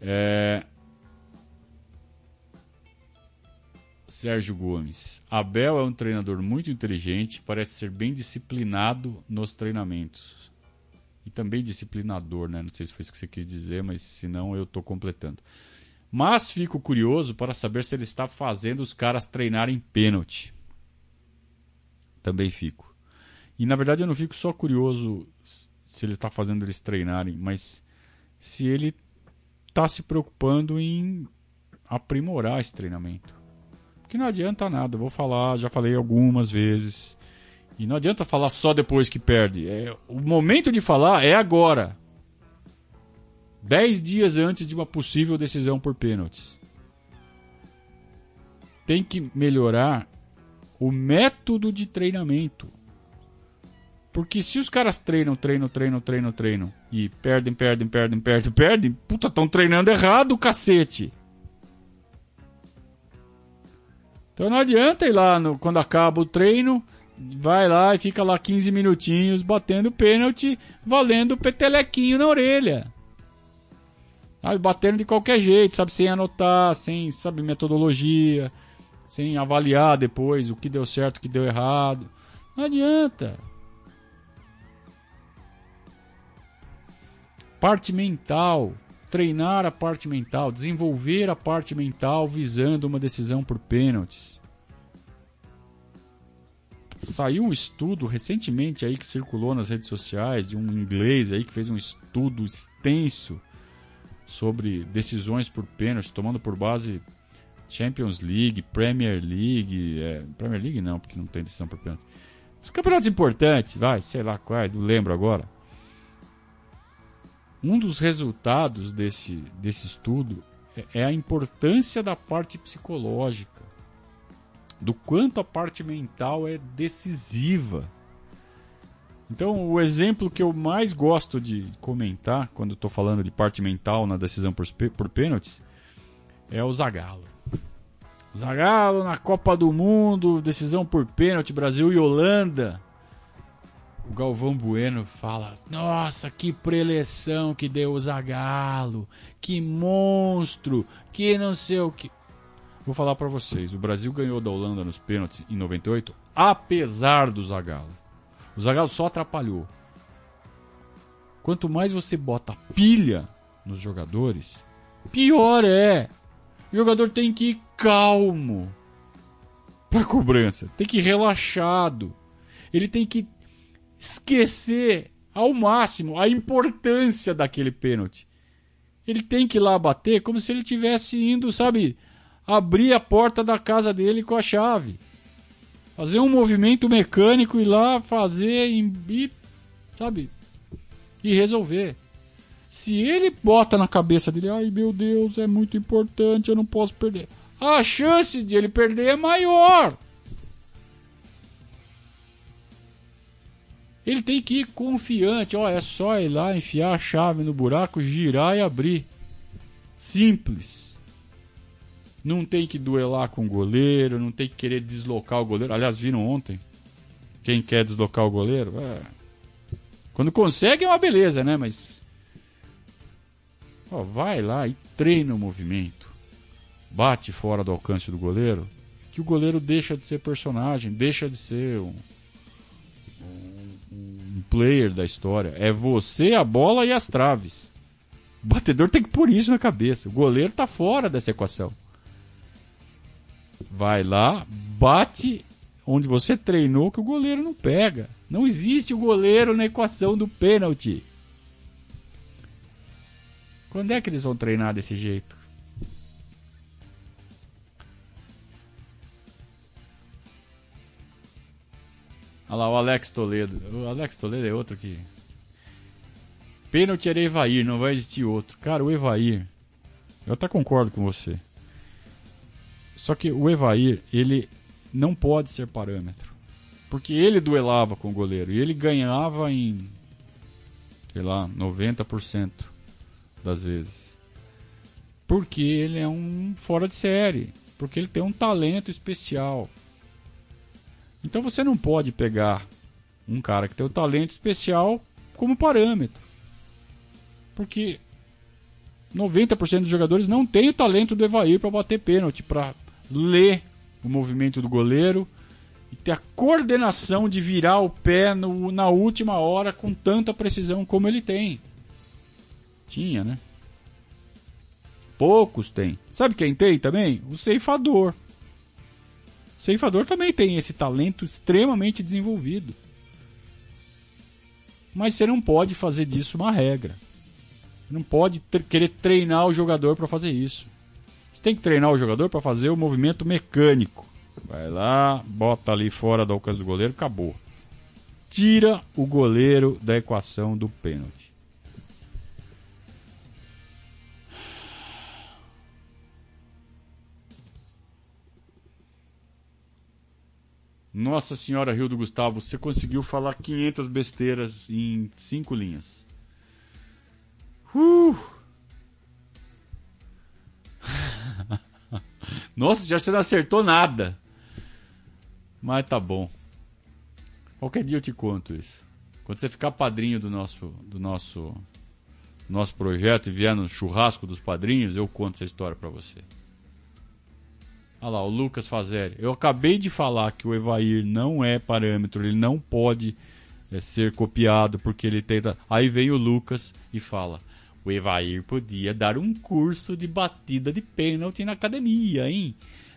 A: É... Sérgio Gomes. Abel é um treinador muito inteligente, parece ser bem disciplinado nos treinamentos. E também disciplinador, né? Não sei se foi isso que você quis dizer, mas se não, eu estou completando. Mas fico curioso para saber se ele está fazendo os caras treinarem pênalti. Também fico. E na verdade eu não fico só curioso se ele está fazendo eles treinarem, mas se ele está se preocupando em aprimorar esse treinamento. Porque não adianta nada, vou falar, já falei algumas vezes. E não adianta falar só depois que perde. É, o momento de falar é agora. Dez dias antes de uma possível decisão por pênaltis. Tem que melhorar o método de treinamento. Porque se os caras treinam, treinam, treinam, treinam, treinam e perdem, perdem, perdem, perdem, perdem, puta, estão treinando errado, cacete. Então não adianta ir lá no, quando acaba o treino, vai lá e fica lá 15 minutinhos batendo pênalti, valendo petelequinho na orelha. Sabe, batendo de qualquer jeito, sabe, sem anotar, sem, sabe, metodologia, sem avaliar depois o que deu certo, o que deu errado. Não adianta. Parte mental treinar a parte mental, desenvolver a parte mental visando uma decisão por pênaltis. Saiu um estudo recentemente aí que circulou nas redes sociais de um inglês aí que fez um estudo extenso sobre decisões por pênaltis, tomando por base Champions League, Premier League, é, Premier League não, porque não tem decisão por pênalti. Os campeonatos importantes, vai, sei lá quais, não lembro agora um dos resultados desse, desse estudo é, é a importância da parte psicológica, do quanto a parte mental é decisiva. Então, o exemplo que eu mais gosto de comentar quando estou falando de parte mental na decisão por, por pênaltis é o Zagallo. Zagallo na Copa do Mundo, decisão por pênalti, Brasil e Holanda o Galvão Bueno fala: Nossa, que preleção que deu o Zagalo, que monstro, que não sei o que. Vou falar para vocês: o Brasil ganhou da Holanda nos pênaltis em 98, apesar do Zagalo. O Zagalo só atrapalhou. Quanto mais você bota pilha nos jogadores, pior é. O jogador tem que ir calmo para cobrança, tem que ir relaxado. Ele tem que esquecer ao máximo a importância daquele pênalti. Ele tem que ir lá bater como se ele tivesse indo, sabe, abrir a porta da casa dele com a chave. Fazer um movimento mecânico e lá fazer e, sabe, e resolver. Se ele bota na cabeça dele, ai meu Deus, é muito importante, eu não posso perder. A chance de ele perder é maior. Ele tem que ir confiante. Ó, é só ir lá, enfiar a chave no buraco, girar e abrir. Simples. Não tem que duelar com o goleiro, não tem que querer deslocar o goleiro. Aliás, viram ontem? Quem quer deslocar o goleiro? É... Quando consegue é uma beleza, né? Mas. Ó, vai lá e treina o movimento. Bate fora do alcance do goleiro. Que o goleiro deixa de ser personagem, deixa de ser um player da história. É você, a bola e as traves. O batedor tem que pôr isso na cabeça. O goleiro tá fora dessa equação. Vai lá, bate onde você treinou que o goleiro não pega. Não existe o goleiro na equação do pênalti. Quando é que eles vão treinar desse jeito? Olha lá, o Alex Toledo. O Alex Toledo é outro que. Pênalti era Evair, não vai existir outro. Cara, o Evair. Eu até concordo com você. Só que o Evair, ele não pode ser parâmetro. Porque ele duelava com o goleiro e ele ganhava em, sei lá, 90% das vezes. Porque ele é um fora de série. Porque ele tem um talento especial. Então você não pode pegar um cara que tem um talento especial como parâmetro. Porque 90% dos jogadores não tem o talento do Evair para bater pênalti, para ler o movimento do goleiro e ter a coordenação de virar o pé no, na última hora com tanta precisão como ele tem. Tinha, né? Poucos têm. Sabe quem tem também? O ceifador. O ceifador também tem esse talento extremamente desenvolvido. Mas você não pode fazer disso uma regra. Você não pode querer treinar o jogador para fazer isso. Você tem que treinar o jogador para fazer o movimento mecânico. Vai lá, bota ali fora do alcance do goleiro, acabou. Tira o goleiro da equação do pênalti. Nossa Senhora Rio do Gustavo, você conseguiu falar 500 besteiras em 5 linhas. Uh! Nossa, já você não acertou nada. Mas tá bom. Qualquer dia eu te conto isso. Quando você ficar padrinho do nosso do nosso nosso projeto e vier no churrasco dos padrinhos, eu conto essa história para você. Olha lá, o Lucas Fazeri. Eu acabei de falar que o Evair não é parâmetro, ele não pode é, ser copiado porque ele tenta. Aí vem o Lucas e fala: o Evair podia dar um curso de batida de pênalti na academia, hein?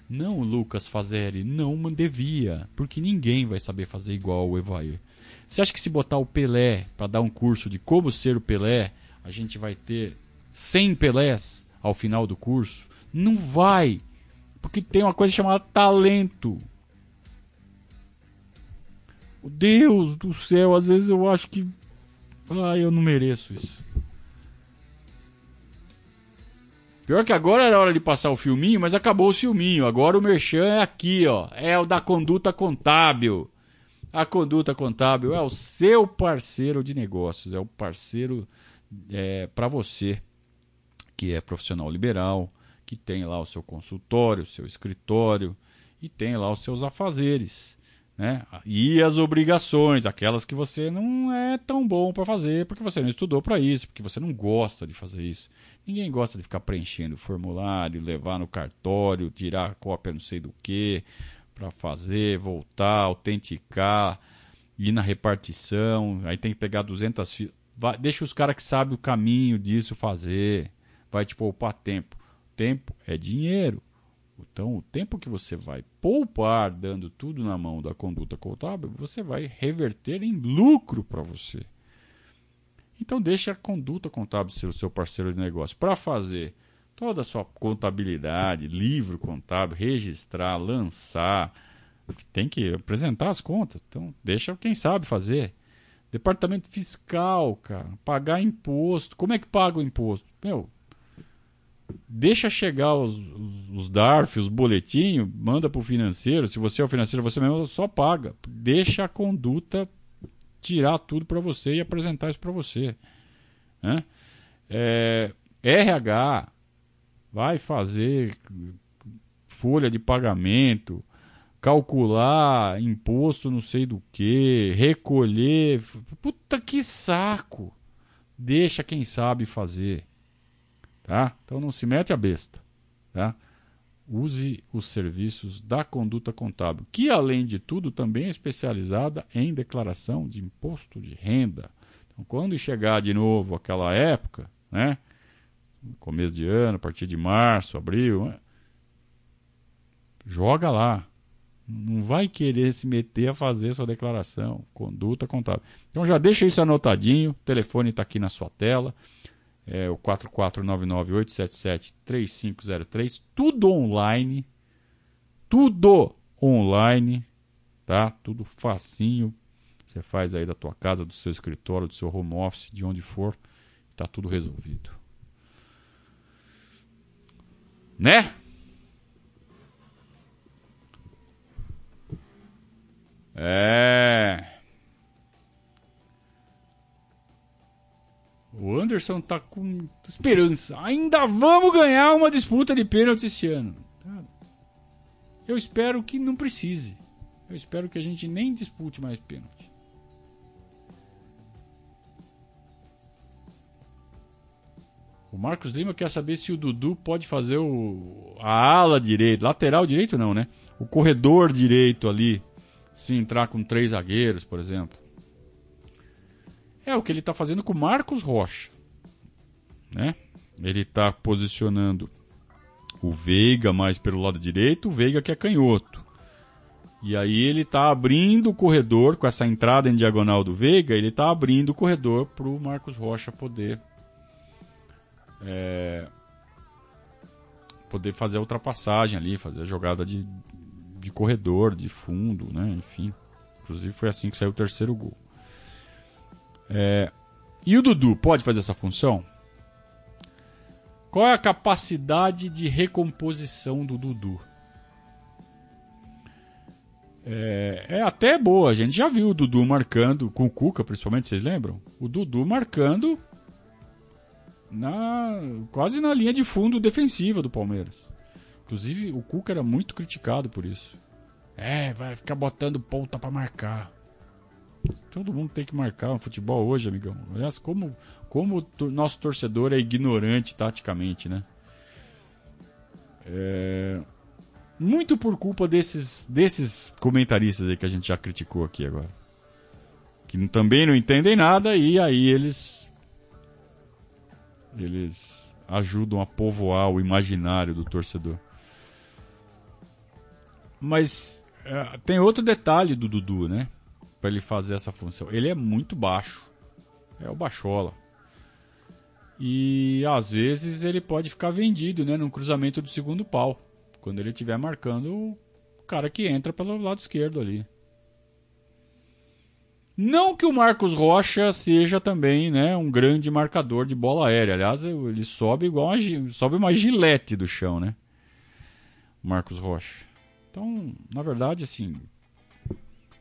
A: Não, Lucas Fazeri, não devia, porque ninguém vai saber fazer igual o Evair. Você acha que se botar o Pelé para dar um curso de como ser o Pelé, a gente vai ter 100 Pelés ao final do curso? Não vai, porque tem uma coisa chamada talento. Deus do céu, às vezes eu acho que. Ah, eu não mereço isso. Pior que agora era hora de passar o filminho, mas acabou o filminho. Agora o merchan é aqui, ó. É o da conduta contábil. A conduta contábil é o seu parceiro de negócios, é o parceiro é, para você que é profissional liberal, que tem lá o seu consultório, o seu escritório e tem lá os seus afazeres. Né? E as obrigações, aquelas que você não é tão bom para fazer, porque você não estudou para isso, porque você não gosta de fazer isso. Ninguém gosta de ficar preenchendo formulário, levar no cartório, tirar cópia não sei do que, para fazer, voltar, autenticar, ir na repartição, aí tem que pegar 200 filas. Deixa os caras que sabem o caminho disso fazer. Vai te poupar tempo. Tempo é dinheiro. Então, o tempo que você vai poupar dando tudo na mão da conduta contábil, você vai reverter em lucro para você. Então deixe a conduta contábil ser o seu parceiro de negócio para fazer toda a sua contabilidade, livro contábil, registrar, lançar, tem que apresentar as contas. Então deixa quem sabe fazer. Departamento fiscal, cara, pagar imposto. Como é que paga o imposto? Meu, deixa chegar os, os, os DARF, os boletinhos, manda para o financeiro. Se você é o financeiro, você mesmo só paga. Deixa a conduta tirar tudo para você e apresentar isso para você. Né? É, RH vai fazer folha de pagamento, calcular imposto não sei do que, recolher. Puta que saco! Deixa quem sabe fazer. Tá? Então não se mete a besta. Tá? use os serviços da conduta contábil, que além de tudo também é especializada em declaração de imposto de renda. Então, quando chegar de novo aquela época, né, começo de ano, a partir de março, abril, né, joga lá. Não vai querer se meter a fazer sua declaração, conduta contábil. Então já deixa isso anotadinho, o telefone está aqui na sua tela é, o 44998773503, tudo online, tudo online, tá? Tudo facinho. Você faz aí da tua casa, do seu escritório, do seu home office, de onde for, tá tudo resolvido. Né? É. Anderson tá com esperança. Ainda vamos ganhar uma disputa de pênalti esse ano. Eu espero que não precise. Eu espero que a gente nem dispute mais pênalti. O Marcos Lima quer saber se o Dudu pode fazer o, a ala direita, lateral direito não, né? O corredor direito ali, se entrar com três zagueiros, por exemplo. É o que ele está fazendo com o Marcos Rocha, né? Ele está posicionando o Veiga mais pelo lado direito, o Veiga que é canhoto. E aí ele está abrindo o corredor com essa entrada em diagonal do Veiga, ele está abrindo o corredor para o Marcos Rocha poder é, poder fazer a ultrapassagem ali, fazer a jogada de, de corredor, de fundo, né? Enfim, inclusive foi assim que saiu o terceiro gol. É, e o Dudu pode fazer essa função? Qual é a capacidade de recomposição do Dudu? É, é, até boa. A gente já viu o Dudu marcando, com o Cuca principalmente, vocês lembram? O Dudu marcando na quase na linha de fundo defensiva do Palmeiras. Inclusive, o Cuca era muito criticado por isso. É, vai ficar botando ponta para marcar. Todo mundo tem que marcar no futebol hoje, amigão. Aliás, como, como o nosso torcedor é ignorante taticamente, né? É... Muito por culpa desses, desses comentaristas aí que a gente já criticou aqui agora. Que também não entendem nada e aí eles. Eles ajudam a povoar o imaginário do torcedor. Mas é, tem outro detalhe do Dudu, né? para ele fazer essa função. Ele é muito baixo. É o baixola. E às vezes ele pode ficar vendido, né, no cruzamento do segundo pau, quando ele estiver marcando o cara que entra pelo lado esquerdo ali. Não que o Marcos Rocha seja também, né, um grande marcador de bola aérea. Aliás, ele sobe igual uma, sobe uma gilete do chão, né? Marcos Rocha. Então, na verdade, assim,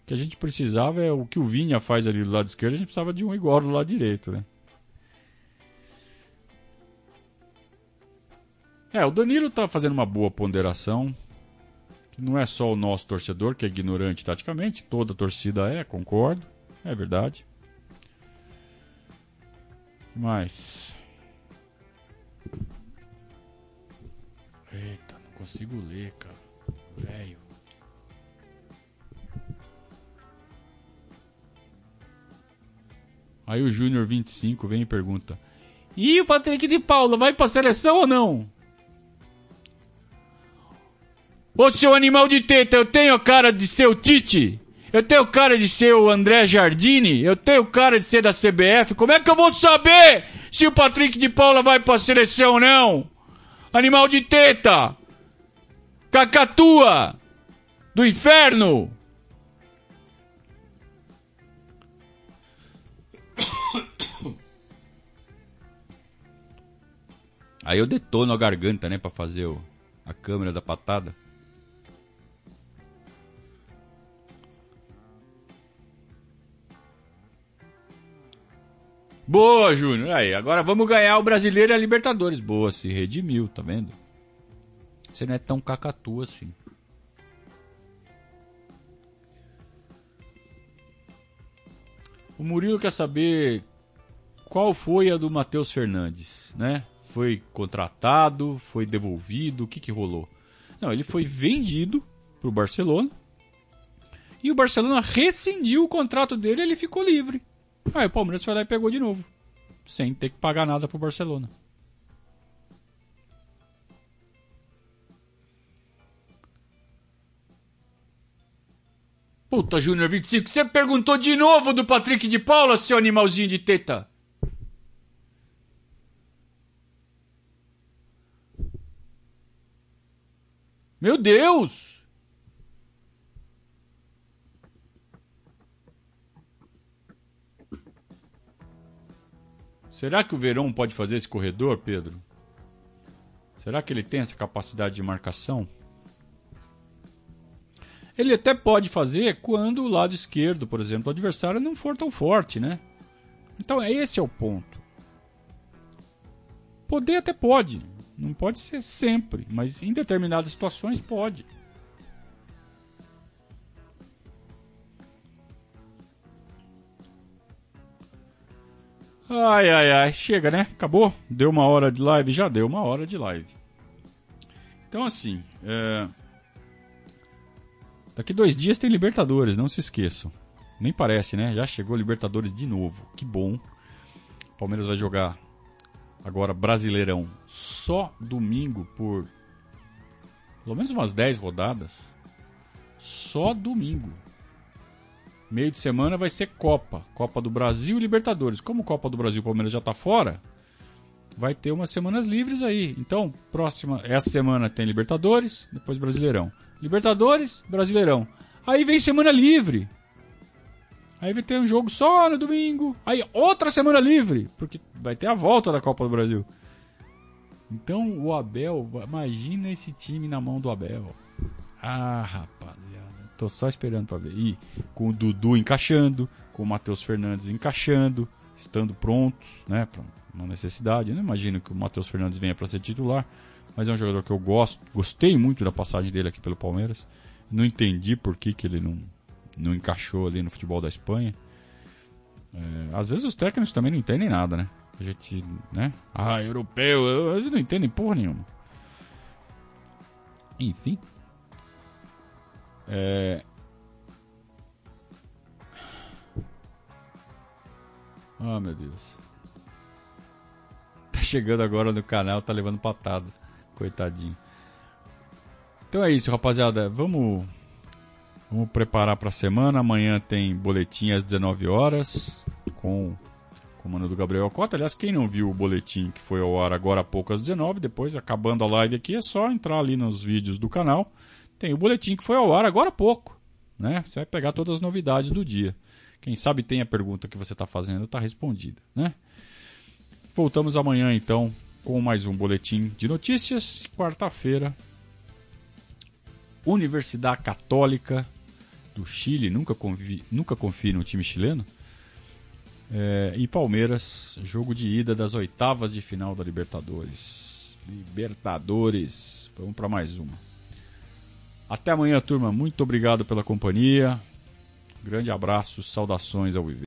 A: que a gente precisava é o que o Vinha faz ali do lado esquerdo, a gente precisava de um igual do lado direito, né? É, o Danilo tá fazendo uma boa ponderação. Que não é só o nosso torcedor que é ignorante taticamente, toda a torcida é, concordo. É verdade. Mas. Eita, não consigo ler, cara. Velho. Aí o Júnior 25 vem e pergunta: E o Patrick de Paula vai pra seleção ou não? Ô seu animal de teta, eu tenho cara de ser o Tite? Eu tenho cara de ser o André Jardini? Eu tenho cara de ser da CBF? Como é que eu vou saber se o Patrick de Paula vai pra seleção ou não? Animal de teta! Cacatua! Do inferno! Aí eu detono a garganta, né, para fazer o, a câmera da patada. Boa, Júnior. Aí, agora vamos ganhar o Brasileiro e a Libertadores. Boa, se redimiu, tá vendo? Você não é tão cacatu assim. O Murilo quer saber qual foi a do Matheus Fernandes, né? Foi contratado, foi devolvido, o que que rolou? Não, ele foi vendido pro Barcelona. E o Barcelona rescindiu o contrato dele e ele ficou livre. Aí o Palmeiras foi lá e pegou de novo. Sem ter que pagar nada pro Barcelona. Puta, Júnior 25, você perguntou de novo do Patrick de Paula, seu animalzinho de teta. Meu Deus! Será que o Verão pode fazer esse corredor, Pedro? Será que ele tem essa capacidade de marcação? Ele até pode fazer quando o lado esquerdo, por exemplo, do adversário não for tão forte, né? Então esse é o ponto. Poder até pode, não pode ser sempre, mas em determinadas situações pode. Ai, ai, ai, chega, né? Acabou? Deu uma hora de live? Já deu uma hora de live. Então, assim, é... daqui dois dias tem Libertadores, não se esqueçam. Nem parece, né? Já chegou Libertadores de novo. Que bom. O Palmeiras vai jogar agora Brasileirão só domingo por pelo menos umas 10 rodadas. Só domingo. Meio de semana vai ser Copa. Copa do Brasil e Libertadores. Como Copa do Brasil o Palmeiras já está fora, vai ter umas semanas livres aí. Então, próxima, essa semana tem Libertadores, depois Brasileirão. Libertadores, Brasileirão. Aí vem semana livre. Aí vai ter um jogo só no domingo. Aí outra semana livre, porque vai ter a volta da Copa do Brasil. Então o Abel, imagina esse time na mão do Abel. Ah, rapaziada. Tô só esperando para ver. E com o Dudu encaixando, com o Matheus Fernandes encaixando, estando prontos, né, para uma necessidade. Eu não imagino que o Matheus Fernandes venha para ser titular, mas é um jogador que eu gosto, gostei muito da passagem dele aqui pelo Palmeiras. Não entendi por que, que ele não, não encaixou ali no futebol da Espanha. É, às vezes os técnicos também não entendem nada, né? A gente, né? Ah, europeu, eles não entendem porra nenhuma. Enfim. É... Oh, meu Deus. Tá chegando agora no canal, tá levando patada. Coitadinho. Então é isso, rapaziada. Vamos vamos preparar para a semana. Amanhã tem boletim às 19 horas com o comando do Gabriel Cota. Aliás, quem não viu o boletim que foi ao ar agora há pouco às 19, depois acabando a live aqui, é só entrar ali nos vídeos do canal tem o boletim que foi ao ar agora há pouco. Né? Você vai pegar todas as novidades do dia. Quem sabe tem a pergunta que você está fazendo, está respondida. Né? Voltamos amanhã então com mais um boletim de notícias. Quarta-feira, Universidade Católica do Chile, nunca, convi, nunca confie no time chileno. É, e Palmeiras, jogo de ida das oitavas de final da Libertadores. Libertadores, vamos para mais uma. Até amanhã, turma. Muito obrigado pela companhia. Grande abraço, saudações ao viver.